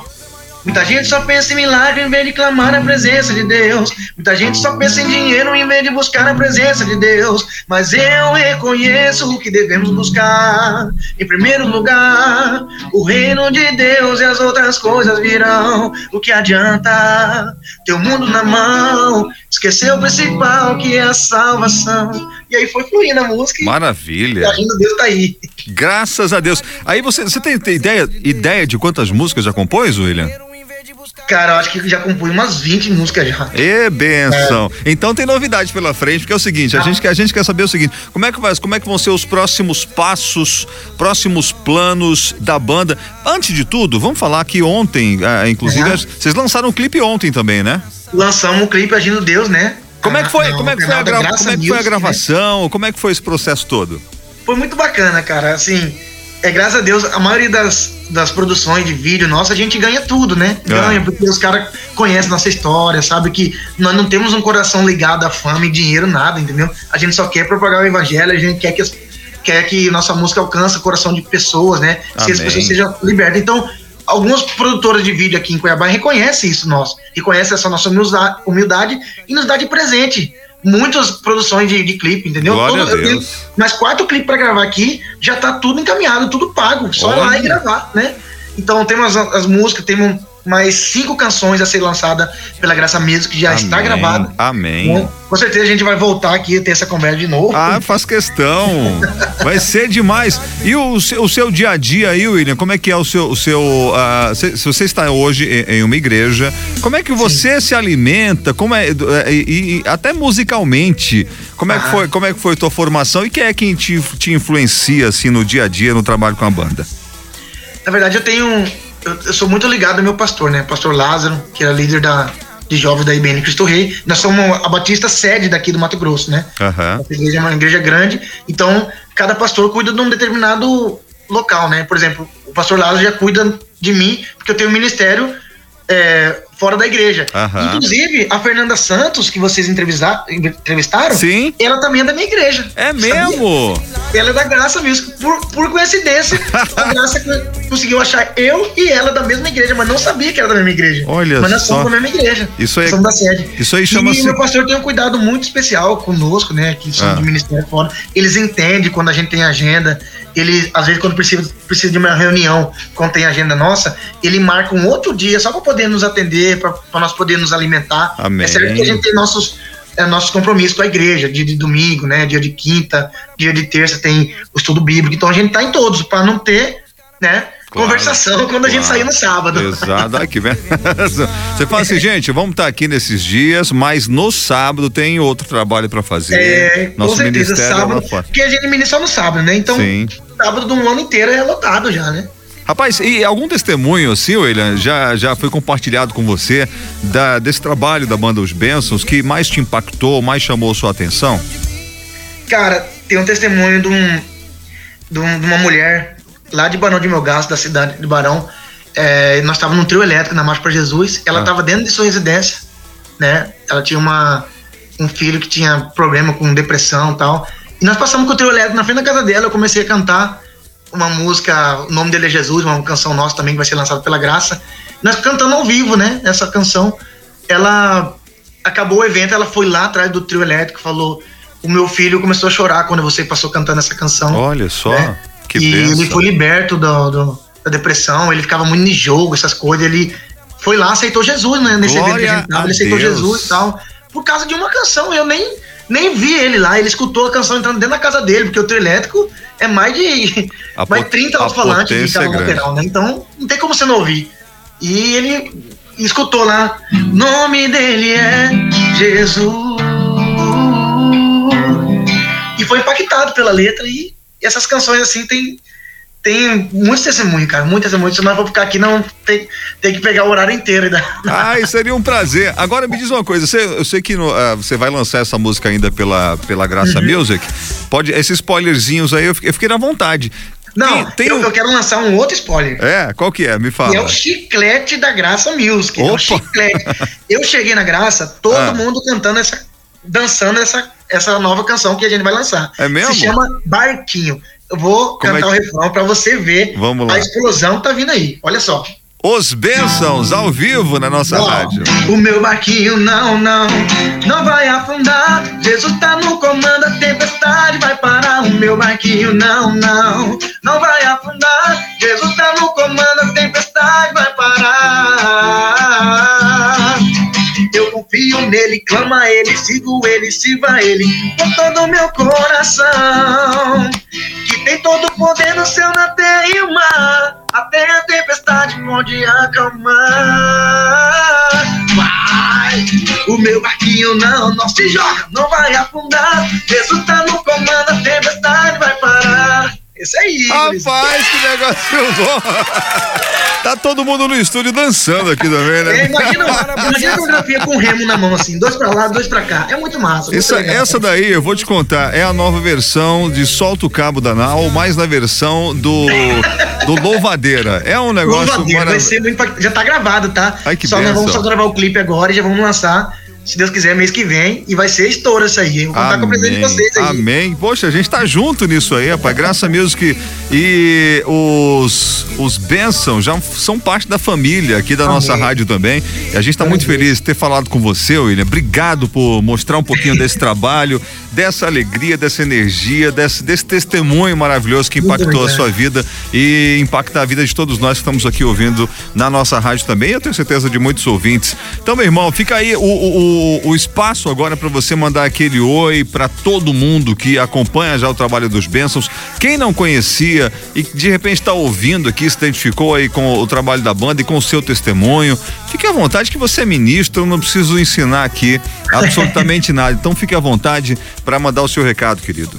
[SPEAKER 9] Muita gente só pensa em milagre em vez de clamar a presença de Deus. Muita gente só pensa em dinheiro em vez de buscar a presença de Deus. Mas eu reconheço que devemos buscar, em primeiro lugar, o reino de Deus e as outras coisas virão. O que adianta ter o mundo na mão, esquecer o principal que é a salvação. E aí foi fluindo a música e
[SPEAKER 5] Maravilha.
[SPEAKER 9] a agindo Deus tá aí.
[SPEAKER 5] Graças a Deus. Aí você, você tem, tem ideia, ideia de quantas músicas já compôs, William?
[SPEAKER 9] Cara, eu acho que já compus umas 20 músicas já.
[SPEAKER 5] E benção. Então tem novidade pela frente, porque é o seguinte, a gente, quer- a gente quer saber o seguinte, como é que vai, como é que vão ser os próximos passos, próximos planos da banda? Antes de tudo, vamos falar que ontem, ah, inclusive,
[SPEAKER 9] Uhum.
[SPEAKER 5] vocês lançaram um clipe ontem também, né?
[SPEAKER 9] Lançamos o clipe Agindo Deus, né?
[SPEAKER 5] Como é que foi,
[SPEAKER 9] Ah,
[SPEAKER 5] como é que
[SPEAKER 9] no
[SPEAKER 5] foi a,
[SPEAKER 9] Graça
[SPEAKER 5] como é que foi a
[SPEAKER 9] né?
[SPEAKER 5] gravação, como é que foi esse processo todo?
[SPEAKER 9] Foi muito bacana, cara. Assim, é graças a Deus, a maioria das, das produções de vídeo nossa, a gente ganha tudo, né?
[SPEAKER 5] É.
[SPEAKER 9] Ganha, porque os caras conhecem nossa história, sabe que nós não temos um coração ligado à fama e dinheiro, nada, entendeu? A gente só quer propagar o evangelho, a gente quer que, as- quer que nossa música alcance o coração de pessoas, né? Se as
[SPEAKER 5] Amém.
[SPEAKER 9] pessoas sejam libertas. Então, algumas produtoras de vídeo aqui em Cuiabá reconhecem isso nosso, reconhecem essa nossa humildade, humildade e nos dá de presente. Muitas produções de, de clipe, entendeu?
[SPEAKER 5] Glória a
[SPEAKER 9] eu tenho
[SPEAKER 5] Deus.
[SPEAKER 9] mais quatro clipes pra gravar aqui, já tá tudo encaminhado, tudo pago, só
[SPEAKER 5] Olha.
[SPEAKER 9] lá e gravar, né? Então temos as, as músicas, temos mais cinco canções a ser lançada pela Graça Mesmo, que já
[SPEAKER 5] Amém,
[SPEAKER 9] está gravada.
[SPEAKER 5] Amém.
[SPEAKER 9] Então, com certeza a gente vai voltar aqui e ter essa conversa de novo.
[SPEAKER 5] Ah, faz questão. Vai ser demais. E o, seu- o seu dia a dia aí, William, como é que é o seu. O seu ah, se, se você está hoje em, em uma igreja, como é que você se alimenta? Como é. eh, E, e até musicalmente, como é, que
[SPEAKER 9] Ah.
[SPEAKER 5] foi, como é que foi a tua formação e quem é quem te, te influencia assim no dia a dia, no trabalho com a banda?
[SPEAKER 9] Na verdade, eu tenho. Eu, eu sou muito ligado ao meu pastor, né? Pastor Lázaro, que era líder da, de jovens da IBN Cristo Rei. Nós somos a Batista sede daqui do Mato Grosso, né? Nossa igreja é uma igreja grande, então cada pastor cuida de um determinado local, né? Por exemplo, o pastor Lázaro já cuida de mim, porque eu tenho um ministério é, fora da igreja. Inclusive, a Fernanda Santos, que vocês entrevistar- entrevistaram,
[SPEAKER 5] Sim.
[SPEAKER 9] ela também é da minha igreja.
[SPEAKER 5] É
[SPEAKER 9] Sabia?
[SPEAKER 5] mesmo?
[SPEAKER 9] Ela é da Graça Music. Por, por coincidência, a Graça co- conseguiu achar eu e ela da mesma igreja, mas não sabia que era da mesma igreja.
[SPEAKER 5] Olha
[SPEAKER 9] mas nós
[SPEAKER 5] só.
[SPEAKER 9] somos da mesma igreja.
[SPEAKER 5] Isso aí-
[SPEAKER 9] Somos da sede.
[SPEAKER 5] isso aí
[SPEAKER 9] E
[SPEAKER 5] chama-se-
[SPEAKER 9] meu pastor tem um cuidado muito especial conosco, né? Que somos
[SPEAKER 5] Ah.
[SPEAKER 9] do Ministério fora. Eles entendem quando a gente tem agenda. Ele, às vezes, quando precisa, precisa de uma reunião, quando tem agenda nossa, ele marca um outro dia só para poder nos atender, para nós poder nos alimentar.
[SPEAKER 5] Amém.
[SPEAKER 9] É certo que a gente tem nossos, é, nossos compromissos com a igreja, dia de domingo, né? Dia de quinta, dia de terça tem o estudo bíblico. Então a gente tá em todos, para não ter, né?
[SPEAKER 5] Claro,
[SPEAKER 9] conversação quando a gente sair no sábado.
[SPEAKER 5] Exato, ai, que. Você fala assim, gente, vamos estar aqui nesses dias, mas no sábado tem outro trabalho para fazer.
[SPEAKER 9] É, com
[SPEAKER 5] Nosso
[SPEAKER 9] certeza,
[SPEAKER 5] ministério é
[SPEAKER 9] sábado,
[SPEAKER 5] fora.
[SPEAKER 9] porque a gente ministra só no sábado, né? Então,
[SPEAKER 5] Sim.
[SPEAKER 9] sábado do ano inteiro é lotado já, né?
[SPEAKER 5] Rapaz, e algum testemunho assim, William, já, já foi compartilhado com você da, desse trabalho da banda Os Bênçãos que mais te impactou, mais chamou sua atenção?
[SPEAKER 9] Cara, tem um testemunho de, um, de, um- de uma mulher lá de Barão de Melgaço, da cidade de Barão. É, nós estávamos num trio elétrico na Marcha para Jesus. Ela
[SPEAKER 5] Ah.
[SPEAKER 9] estava dentro de sua residência, né? Ela tinha uma, um filho que tinha problema com depressão e tal. E nós passamos com o trio elétrico na frente da casa dela. Eu comecei a cantar uma música, o nome dele é Jesus, uma canção nossa também que vai ser lançada pela Graça. Nós cantando ao vivo, né? Essa canção. Ela acabou o evento, ela foi lá atrás do trio elétrico, falou: O meu filho começou a chorar quando você passou cantando essa canção.
[SPEAKER 5] Olha só,
[SPEAKER 9] né?
[SPEAKER 5] Que
[SPEAKER 9] e
[SPEAKER 5] bênção.
[SPEAKER 9] ele foi liberto do- do- da depressão, ele ficava muito em jogo, essas coisas. Ele foi lá, aceitou Jesus, né? Nesse evento que
[SPEAKER 5] Glória
[SPEAKER 9] a gente ele aceitou
[SPEAKER 5] Deus.
[SPEAKER 9] Jesus e tal. Por causa de uma canção. Eu nem, nem vi ele lá, ele escutou a canção entrando dentro da casa dele, porque o trio elétrico é mais de
[SPEAKER 5] A
[SPEAKER 9] mais
[SPEAKER 5] pot-
[SPEAKER 9] 30
[SPEAKER 5] a
[SPEAKER 9] alto-falantes de
[SPEAKER 5] é grande.
[SPEAKER 9] lateral, né? Então não tem como você não ouvir. E ele escutou lá, nome dele é Jesus. E foi impactado pela letra e essas canções assim tem tem muitos testemunhos, cara, muitos testemunhos. Se nós vamos ficar aqui, não tem, tem que pegar o horário inteiro. Né?
[SPEAKER 5] Ai, seria um prazer. Agora me diz uma coisa, você, eu sei que no, ah, você vai lançar essa música ainda pela, pela Graça
[SPEAKER 9] Uhum.
[SPEAKER 5] Music. Pode, esses spoilerzinhos aí, eu fiquei, eu fiquei na vontade.
[SPEAKER 9] Não,
[SPEAKER 5] Tem- tem
[SPEAKER 9] eu,
[SPEAKER 5] um-
[SPEAKER 9] eu quero lançar um outro spoiler.
[SPEAKER 5] É, qual que é? Me fala.
[SPEAKER 9] é o chiclete da Graça Music. É
[SPEAKER 5] Opa!
[SPEAKER 9] o chiclete. Eu cheguei na Graça, todo
[SPEAKER 5] Ah.
[SPEAKER 9] mundo cantando essa. dançando essa, essa nova canção que a gente vai lançar.
[SPEAKER 5] É mesmo?
[SPEAKER 9] Se chama Barquinho. Eu vou
[SPEAKER 5] Como é
[SPEAKER 9] cantar
[SPEAKER 5] que-
[SPEAKER 9] o refrão pra você ver
[SPEAKER 5] Vamos lá.
[SPEAKER 9] a explosão que tá vindo aí. Olha só.
[SPEAKER 5] Os Bênçãos ao vivo na nossa
[SPEAKER 9] Ó,
[SPEAKER 5] rádio.
[SPEAKER 9] O meu barquinho não, não, não vai afundar. Jesus tá no comando, a tempestade vai parar. O meu barquinho não, não, não vai afundar. Jesus tá no comando, a tempestade vai parar. Eu confio nele, clama ele, sigo ele, sirva ele com todo o meu coração. Que tem todo o poder no céu, na terra e o mar. Até a tempestade pode acalmar. Vai, o meu barquinho não, não se joga, não vai afundar. Jesus tá no comando, a tempestade vai parar. Esse aí, Luiz.
[SPEAKER 5] Rapaz, que negócio bom. Tá todo mundo no estúdio dançando aqui também,
[SPEAKER 9] É,
[SPEAKER 5] né?
[SPEAKER 9] imagina, imagina a coreografia com remo na mão, assim, dois pra lá, dois pra cá. É muito massa. muito
[SPEAKER 5] Essa,
[SPEAKER 9] legal.
[SPEAKER 5] essa daí, eu vou te contar, é a nova versão de Solta o Cabo da Nau, mais na versão do, do Louvadeira. É um negócio
[SPEAKER 9] Louvadeira, vai ser muito Já tá gravado, tá?
[SPEAKER 5] Ai, que
[SPEAKER 9] só nós vamos só gravar o clipe agora e já vamos lançar se Deus quiser, mês que vem. E vai ser estouro isso aí. Vou contar com a presença de vocês aí.
[SPEAKER 5] Amém. Poxa, a gente tá junto nisso aí, rapaz. Graça Music e os, os Benção já são parte da família aqui da
[SPEAKER 9] Amém.
[SPEAKER 5] nossa rádio também. E a gente tá muito feliz de ter falado com você, William. Obrigado por mostrar um pouquinho desse trabalho, dessa alegria, dessa energia, desse, desse testemunho maravilhoso que impactou a sua vida e impacta a vida de todos nós que estamos aqui ouvindo na nossa rádio também. Eu tenho certeza de muitos ouvintes. Então, meu irmão, fica aí o, o, o- o espaço agora para você mandar aquele oi para todo mundo que acompanha já o trabalho dos Bênçãos. Quem não conhecia e de repente está ouvindo aqui, se identificou aí com o trabalho da banda e com o seu testemunho, fique à vontade que você é ministro, eu não preciso ensinar aqui absolutamente nada. Então, fique à vontade para mandar o seu recado, querido.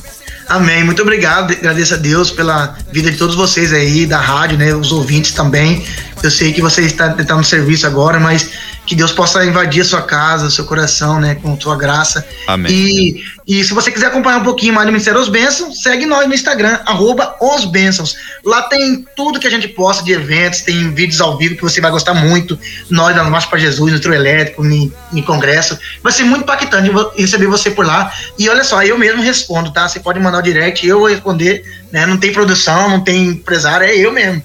[SPEAKER 9] Amém. Muito obrigado. Agradeço a Deus pela vida de todos vocês aí, da rádio, né? Os ouvintes também. Eu sei que você está tentando no serviço agora, mas que Deus possa invadir a sua casa, o seu coração, né? Com sua graça.
[SPEAKER 5] Amém.
[SPEAKER 9] E, e se você quiser acompanhar um pouquinho mais do Ministério Os Bênçãos, segue nós no Instagram, arroba Os Bênçãos. Lá tem tudo que a gente posta de eventos, tem vídeos ao vivo que você vai gostar muito. Nós da Marcha para Jesus, no trio elétrico, em, em congresso. Vai ser muito impactante receber você por lá. E olha só, eu mesmo respondo, tá? Você pode mandar o direct, eu vou responder. Né? Não tem produção, não tem empresário, é eu mesmo.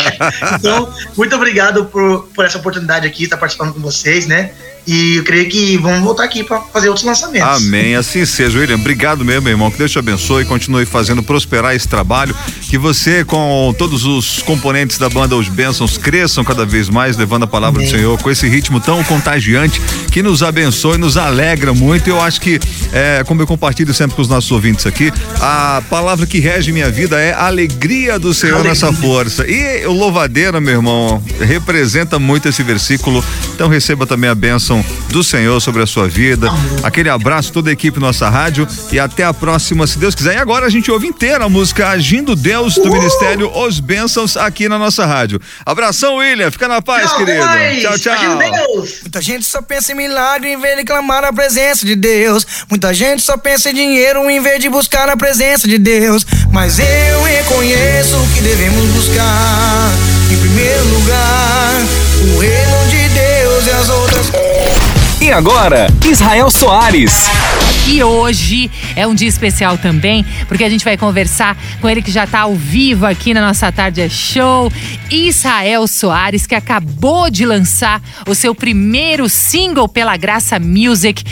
[SPEAKER 9] então, muito obrigado por, por essa oportunidade aqui, estar participando com vocês, né? E eu creio que vamos voltar aqui para fazer outros lançamentos.
[SPEAKER 5] Amém, assim seja, William. Obrigado mesmo, meu irmão. Que Deus te abençoe e continue fazendo prosperar esse trabalho. Que você, com todos os componentes da banda Os Bênçãos, cresçam cada vez mais, levando a palavra do Senhor com esse ritmo tão contagiante que nos abençoe e nos alegra muito. Eu acho que, é, como eu compartilho sempre com os nossos ouvintes aqui, a palavra que rege minha vida é a alegria do Senhor
[SPEAKER 9] Alegria.
[SPEAKER 5] nessa força. E o louvadeira, meu irmão, representa muito esse versículo. Então receba também a bênção do Senhor sobre a sua vida. Aquele abraço, toda a equipe nossa rádio e até a próxima, se Deus quiser. E agora a gente ouve inteira a música Agindo Deus do Ministério Os Bênçãos aqui na nossa rádio. Abração, William. Fica na paz,
[SPEAKER 9] Tchau,
[SPEAKER 5] querido. Tchau, tchau.
[SPEAKER 9] Agindo Deus.
[SPEAKER 8] Muita gente só pensa em milagre em vez de clamar a presença de Deus. Muita gente só pensa em dinheiro em vez de buscar a presença de Deus. Mas eu reconheço que devemos buscar, em primeiro lugar, o reino de Deus e as outras
[SPEAKER 10] E agora, Israel Soares.
[SPEAKER 2] E hoje é um dia especial também, porque a gente vai conversar com ele que já está ao vivo aqui na nossa tarde é show, Israel Soares, que acabou de lançar o seu primeiro single pela Graça Music,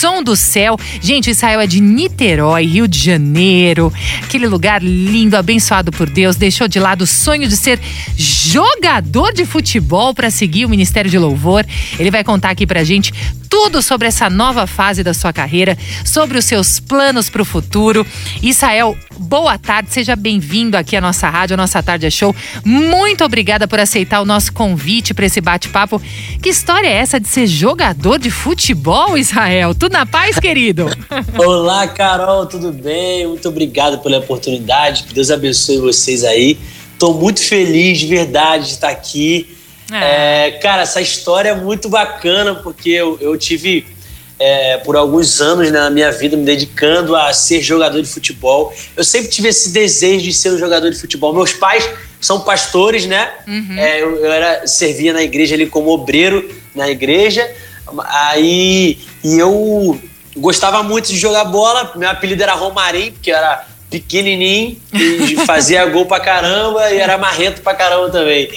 [SPEAKER 2] Som do Céu. Gente, Israel é de Niterói, Rio de Janeiro, aquele lugar lindo, abençoado por Deus, deixou de lado o sonho de ser jogador de futebol para seguir o Ministério de Louvor. Ele vai contar aqui pra gente tudo sobre essa nova fase da sua carreira, sobre os seus planos para o futuro. Israel, boa tarde, seja bem-vindo aqui à nossa rádio, à nossa Tarde é Show. Muito obrigada por aceitar o nosso convite para esse bate-papo. Que história é essa de ser jogador de futebol, Israel? Tudo na paz, querido?
[SPEAKER 3] Olá, Carol, tudo bem? Muito obrigado pela oportunidade. Que Deus abençoe vocês aí. Tô muito feliz de verdade de estar aqui. É, cara, essa história é muito bacana porque eu, eu tive é, por alguns anos né, na minha vida me dedicando a ser jogador de futebol. Eu sempre tive esse desejo de ser um jogador de futebol. Meus pais são pastores, né? É, eu, eu era servia na igreja ali como obreiro na igreja. Aí e eu gostava muito de jogar bola. Meu apelido era Romarim, porque era pequenininho e fazia gol pra caramba e era marrento pra caramba também.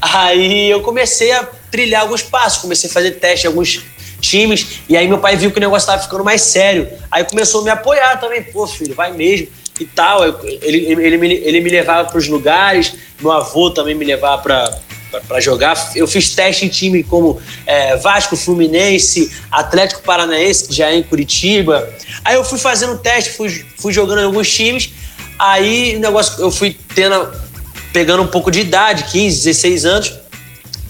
[SPEAKER 3] Aí eu comecei a trilhar alguns passos, comecei a fazer teste em alguns times, e aí meu pai viu que o negócio tava ficando mais sério. Aí começou a me apoiar também, pô, filho, vai mesmo e tal. Ele, ele, ele, me, ele me levava para os lugares, meu avô também me levava para para jogar. Eu fiz teste em time como é, Vasco, Fluminense, Atlético Paranaense, que já é em Curitiba. Aí eu fui fazendo teste, fui, fui jogando em alguns times. Aí o negócio, eu fui tendo, pegando um pouco de idade, 15, 16 anos.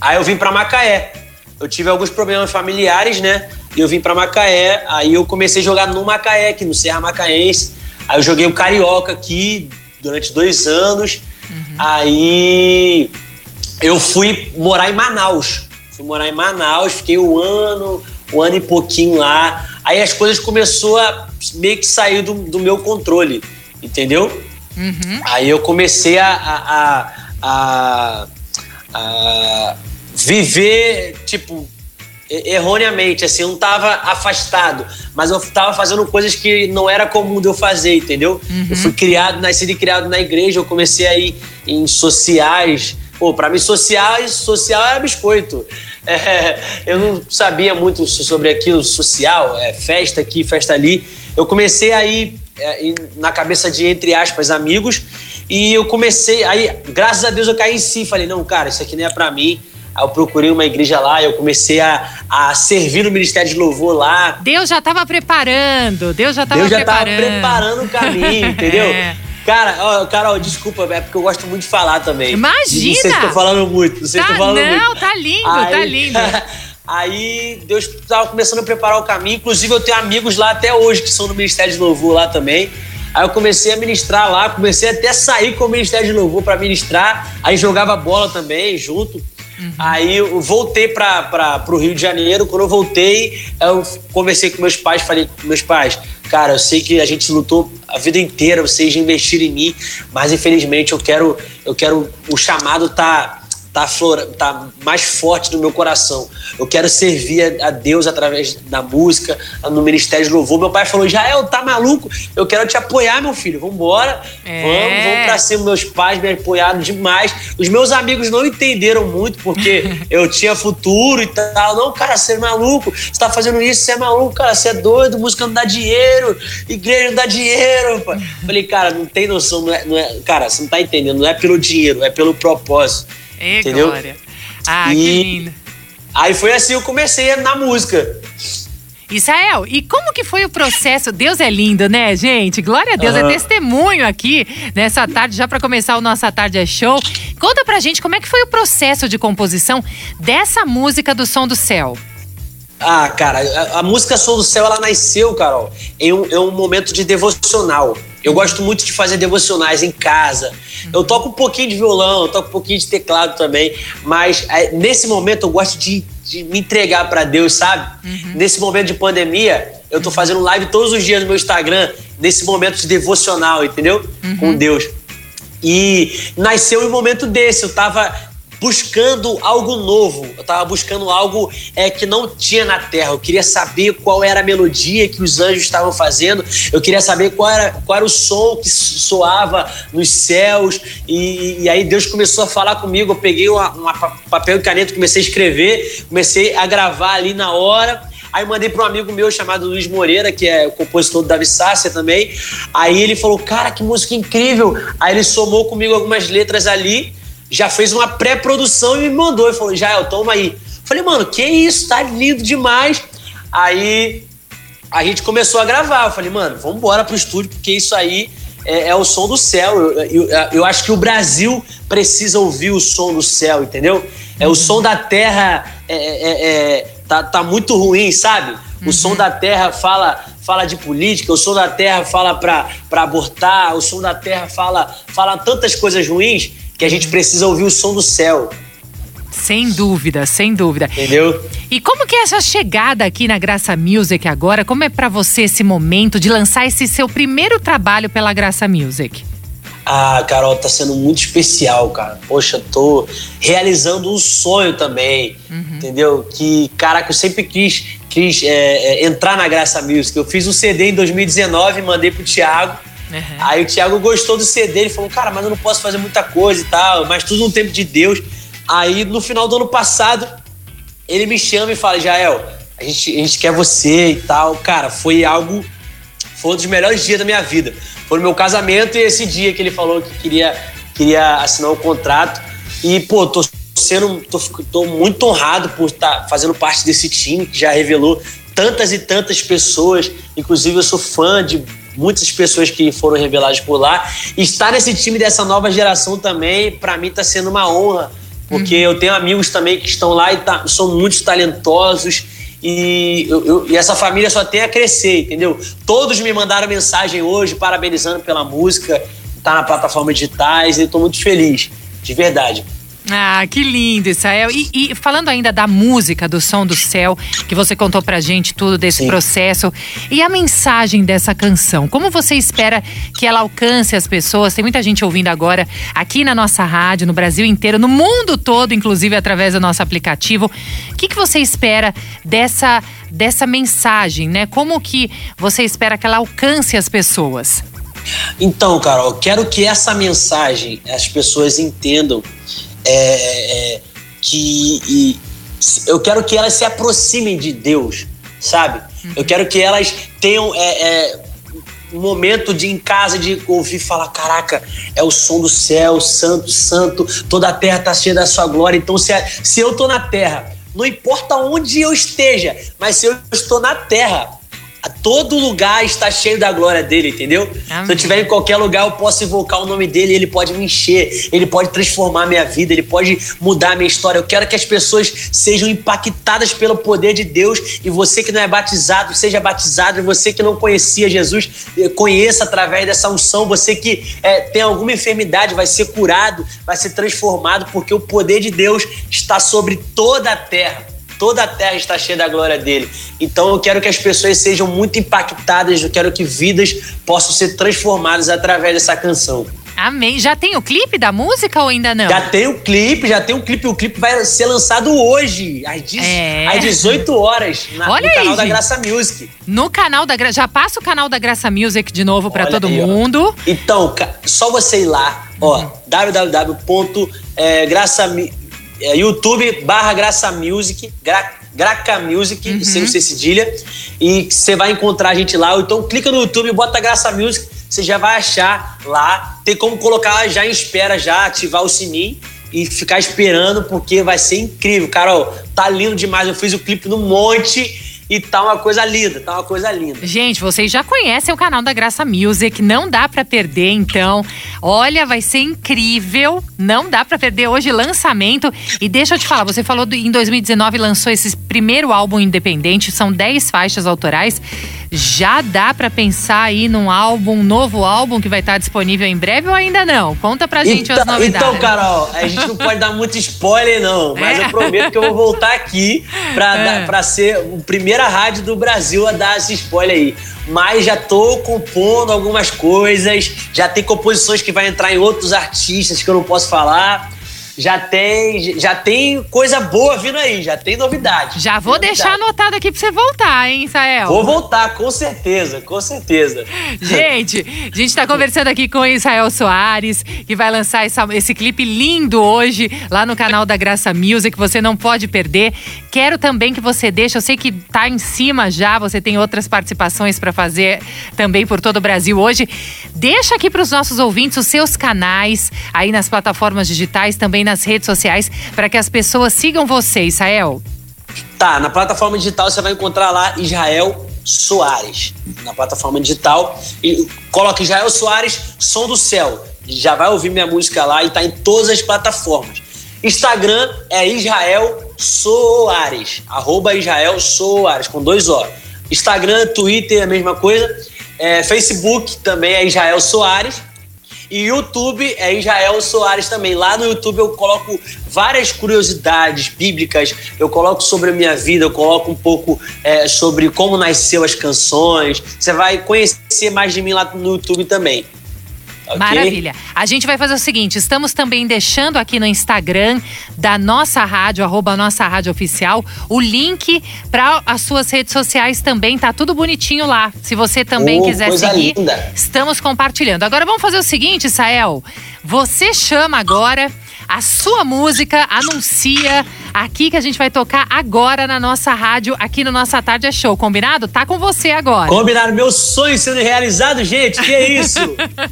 [SPEAKER 3] Aí eu vim para Macaé. Eu tive alguns problemas familiares, né? E eu vim para Macaé. Aí eu comecei a jogar no Macaé, aqui no Serra Macaense. Aí eu joguei o Carioca aqui durante dois anos. Aí eu fui morar em Manaus. Fui morar em Manaus, fiquei um ano, um ano e pouquinho lá. Aí as coisas começou a meio que sair do, do meu controle, entendeu? Aí eu comecei a, a, a, a- a viver, tipo, erroneamente, assim, eu não tava afastado, mas eu tava fazendo coisas que não era comum de eu fazer, entendeu?
[SPEAKER 2] Uhum.
[SPEAKER 3] Eu fui criado, nascido e criado na igreja, eu comecei a ir em sociais. Pô, pra mim, sociais, social era biscoito. É, eu não sabia muito sobre aquilo, social, é, festa aqui, festa ali. Eu comecei a ir é, na cabeça de, entre aspas, amigos, e eu comecei, aí, graças a Deus, eu caí em si. Falei, não, cara, isso aqui não é pra mim. Aí eu procurei uma igreja lá, eu comecei a, a servir no Ministério de Louvor lá.
[SPEAKER 2] Deus já estava preparando, Deus já estava
[SPEAKER 3] Deus já
[SPEAKER 2] preparando.
[SPEAKER 3] tava preparando o caminho, entendeu?
[SPEAKER 2] É.
[SPEAKER 3] Cara, ó, Carol, desculpa, é porque eu gosto muito de falar também.
[SPEAKER 2] Imagina!
[SPEAKER 3] Não sei se tô falando muito, não sei se
[SPEAKER 2] Tá,
[SPEAKER 3] tô falando
[SPEAKER 2] não,
[SPEAKER 3] muito.
[SPEAKER 2] tá lindo, tá lindo.
[SPEAKER 3] Aí Deus tava começando a preparar o caminho. Inclusive, eu tenho amigos lá até hoje que são no Ministério de Louvor lá também. Aí eu comecei a ministrar lá, comecei até a sair com o Ministério de Louvor para ministrar. Aí jogava bola também junto. Aí eu voltei para o Rio de Janeiro. Quando eu voltei, eu conversei com meus pais, falei com meus pais, cara, eu sei que a gente lutou a vida inteira, vocês investiram em mim, mas infelizmente eu quero, eu quero, o chamado tá tá, flora, tá mais forte no meu coração. Eu quero servir a, Deus através da música, no Ministério de Louvor. Meu pai falou: Jael, tá maluco? Eu quero te apoiar, meu filho. Vambora.
[SPEAKER 2] É.
[SPEAKER 3] Vamos, vamos pra cima. Meus pais me apoiaram demais. Os meus amigos não entenderam muito, porque eu tinha futuro e tal. Não, cara, você é maluco. Você tá fazendo isso, você é maluco, cara. Você é doido, música não dá dinheiro, igreja não dá dinheiro. Falei, cara, não tem noção. Não é, não é- cara, você não tá entendendo. Não é pelo dinheiro, é pelo propósito.
[SPEAKER 2] Ê,
[SPEAKER 3] Entendeu?
[SPEAKER 2] Glória. Ah, que
[SPEAKER 3] E-
[SPEAKER 2] lindo.
[SPEAKER 3] Aí foi assim eu comecei na música.
[SPEAKER 2] Israel, e como que foi o processo? Deus é lindo, né, gente? Glória a Deus,
[SPEAKER 3] Aham.
[SPEAKER 2] é testemunho aqui nessa tarde, já para começar o Nossa Tarde é Show. Conta pra gente como é que foi o processo de composição dessa música do Som do Céu.
[SPEAKER 3] Ah, cara, a, a música Som do Céu, ela nasceu, Carol, em um, em um momento de devocional. Eu gosto muito de fazer devocionais em casa. Eu toco um pouquinho de violão, eu toco um pouquinho de teclado também, mas é, nesse momento eu gosto de, de me entregar pra Deus, sabe? Nesse momento de pandemia, eu tô fazendo live todos os dias no meu Instagram, nesse momento de devocional, entendeu? Com Deus. E nasceu em um momento desse. Eu tava buscando algo novo. Eu tava buscando algo é, que não tinha na Terra. Eu queria saber qual era a melodia que os anjos estavam fazendo. Eu queria saber qual era, qual era o som que soava nos céus. E, e aí Deus começou a falar comigo. Eu peguei pa- papel e caneta, comecei a escrever, comecei a gravar ali na hora. Aí mandei para um amigo meu chamado Luiz Moreira, que é o compositor do Davi Sácia também. Aí ele falou: Cara, que música incrível! Aí ele somou comigo algumas letras ali, já fez uma pré-produção e me mandou. Ele falou: Jael, toma aí. Falei, mano, que isso? Tá lindo demais. Aí a gente começou a gravar. Eu falei, mano, vamos embora pro estúdio, porque isso aí é, é o som do céu. Eu, eu, eu acho que o Brasil precisa ouvir o som do céu, entendeu? É o som da terra é, é- é- tá, tá muito ruim, sabe? O som da terra fala fala de política, o som da terra fala pra, pra abortar, o som da terra fala, fala tantas coisas ruins que a gente precisa ouvir o som do céu,
[SPEAKER 2] Sem dúvida, sem dúvida.
[SPEAKER 3] entendeu?
[SPEAKER 2] E como que é essa chegada aqui na Graça Music agora? Como é pra você esse momento de lançar esse seu primeiro trabalho pela Graça Music?
[SPEAKER 3] Ah, Carol, tá sendo muito especial, cara. Poxa, tô realizando um sonho também, entendeu? Que, caraca, eu sempre quis, quis é, é, entrar na Graça Music. Eu fiz um CD em 2019, mandei pro Thiago. Aí o Thiago gostou do CD, ele falou, cara, mas eu não posso fazer muita coisa e tal, mas tudo no tempo de Deus. Aí no final do ano passado, ele me chama e fala, Jael, a gente, a gente quer você e tal. Cara, foi algo foi um dos melhores dias da minha vida. Foi o meu casamento e esse dia que ele falou que queria, queria assinar o contrato. E, pô, tô sendo. tô, tô muito honrado por estar fazendo parte desse time que já revelou tantas e tantas pessoas. Inclusive, eu sou fã de muitas pessoas que foram reveladas por lá. E estar nesse time dessa nova geração também, para mim, tá sendo uma honra. Porque eu tenho amigos também que estão lá e tá- são muito talentosos. E, eu- eu- e essa família só tem a crescer, entendeu? Todos me mandaram mensagem hoje, parabenizando pela música, tá na plataforma digitais, e tô muito feliz, de verdade.
[SPEAKER 2] Ah, que lindo, Israel. E, e, falando ainda da música, do som do céu, que você contou pra gente tudo desse Sim. processo, e a mensagem dessa canção, como você espera que ela alcance as pessoas? Tem muita gente ouvindo agora aqui na nossa rádio, no Brasil inteiro, no mundo todo, inclusive através do nosso aplicativo. O que, que você espera dessa, dessa mensagem, né? Como que você espera que ela alcance as pessoas?
[SPEAKER 3] Então, Carol, quero que essa mensagem as pessoas entendam é, é, que e, eu quero que elas se aproximem de Deus, sabe? Eu quero que elas tenham é, é, um momento de em casa de ouvir falar, caraca, é o som do céu, santo, santo, toda a terra está cheia da sua glória. Então, se, se eu estou na terra, não importa onde eu esteja, mas se eu estou na terra, todo lugar está cheio da glória dele, entendeu? Amém. Se eu estiver em qualquer lugar, eu posso invocar o nome dele, ele pode me encher, ele pode transformar a minha vida, ele pode mudar a minha história. Eu quero que as pessoas sejam impactadas pelo poder de Deus e você que não é batizado, seja batizado, e você que não conhecia Jesus, eh, conheça através dessa unção, você que é, tem alguma enfermidade, vai ser curado, vai ser transformado, porque o poder de Deus está sobre toda a terra toda a terra está cheia da glória dele. Então eu quero que as pessoas sejam muito impactadas, eu quero que vidas possam ser transformadas através dessa canção.
[SPEAKER 2] Amém. Já tem o clipe da música ou ainda não?
[SPEAKER 3] Já tem o clipe, já tem o clipe. O clipe vai ser lançado hoje, às, é. às 18 horas, na, Olha no canal da Graça Music.
[SPEAKER 2] No canal da Graça. Já passa o canal da Graça Music de novo para todo aí, mundo.
[SPEAKER 3] Ó. Então, só você ir lá, ó, uhum. É, YouTube barra Graça Music, Gra, Graca Music, uhum. sem o cedilha, e você vai encontrar a gente lá. Então clica no YouTube, bota Graça Music, você já vai achar lá. Tem como colocar já em espera, já ativar o sininho e ficar esperando, porque vai ser incrível. Carol, tá lindo demais. Eu fiz o clipe no monte e tá uma coisa linda, tá uma coisa linda.
[SPEAKER 2] Gente, vocês já conhecem o canal da Graça Music, não dá para perder, então. Olha, vai ser incrível, não dá para perder hoje lançamento. E deixa eu te falar, você falou do, em 2019 lançou esse primeiro álbum independente, são 10 faixas autorais. Já dá para pensar aí num álbum, um novo álbum que vai estar disponível em breve ou ainda não? Conta pra gente
[SPEAKER 3] então,
[SPEAKER 2] as novidades.
[SPEAKER 3] Então, Carol, a gente não pode dar muito spoiler não, mas é. eu prometo que eu vou voltar aqui pra, é. dar, pra ser a primeira rádio do Brasil a dar esse spoiler aí mas já tô compondo algumas coisas, já tem composições que vai entrar em outros artistas que eu não posso falar já tem, já tem coisa boa vindo aí, já tem novidade.
[SPEAKER 2] Já vou
[SPEAKER 3] novidade.
[SPEAKER 2] deixar anotado aqui pra você voltar, hein, Israel?
[SPEAKER 3] Vou voltar, com certeza, com certeza.
[SPEAKER 2] Gente, a gente tá conversando aqui com o Israel Soares, que vai lançar essa, esse clipe lindo hoje lá no canal da Graça Music, você não pode perder. Quero também que você deixe, eu sei que tá em cima já, você tem outras participações para fazer também por todo o Brasil hoje. Deixa aqui para os nossos ouvintes os seus canais aí nas plataformas digitais, também nas redes sociais para que as pessoas sigam você, Israel?
[SPEAKER 3] Tá, na plataforma digital você vai encontrar lá Israel Soares. Na plataforma digital. E coloca Israel Soares, Som do Céu. Já vai ouvir minha música lá e tá em todas as plataformas. Instagram é Israel Soares. Arroba Israel Soares, com dois O. Instagram, Twitter, a mesma coisa. É, Facebook também é Israel Soares. E YouTube é Israel Soares também. Lá no YouTube eu coloco várias curiosidades bíblicas, eu coloco sobre a minha vida, eu coloco um pouco é, sobre como nasceu as canções. Você vai conhecer mais de mim lá no YouTube também.
[SPEAKER 2] Okay. Maravilha. A gente vai fazer o seguinte: estamos também deixando aqui no Instagram da nossa rádio, arroba nossa rádio oficial, o link para as suas redes sociais também. Tá tudo bonitinho lá. Se você também oh, quiser seguir, linda. estamos compartilhando. Agora vamos fazer o seguinte, Sael. Você chama agora a sua música, anuncia aqui que a gente vai tocar agora na nossa rádio, aqui no Nossa Tarde é Show. Combinado? Tá com você agora.
[SPEAKER 3] Combinado. Meu sonho sendo realizado, gente. Que é isso?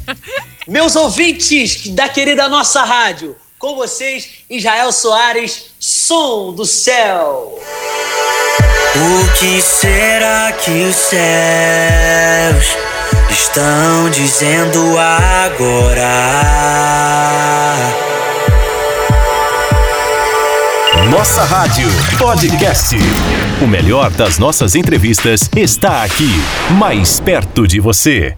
[SPEAKER 3] Meus ouvintes da querida nossa rádio. Com vocês, Israel Soares, Som do Céu.
[SPEAKER 11] O que será que os céus estão dizendo agora?
[SPEAKER 1] Nossa Rádio Podcast. O melhor das nossas entrevistas está aqui, mais perto de você.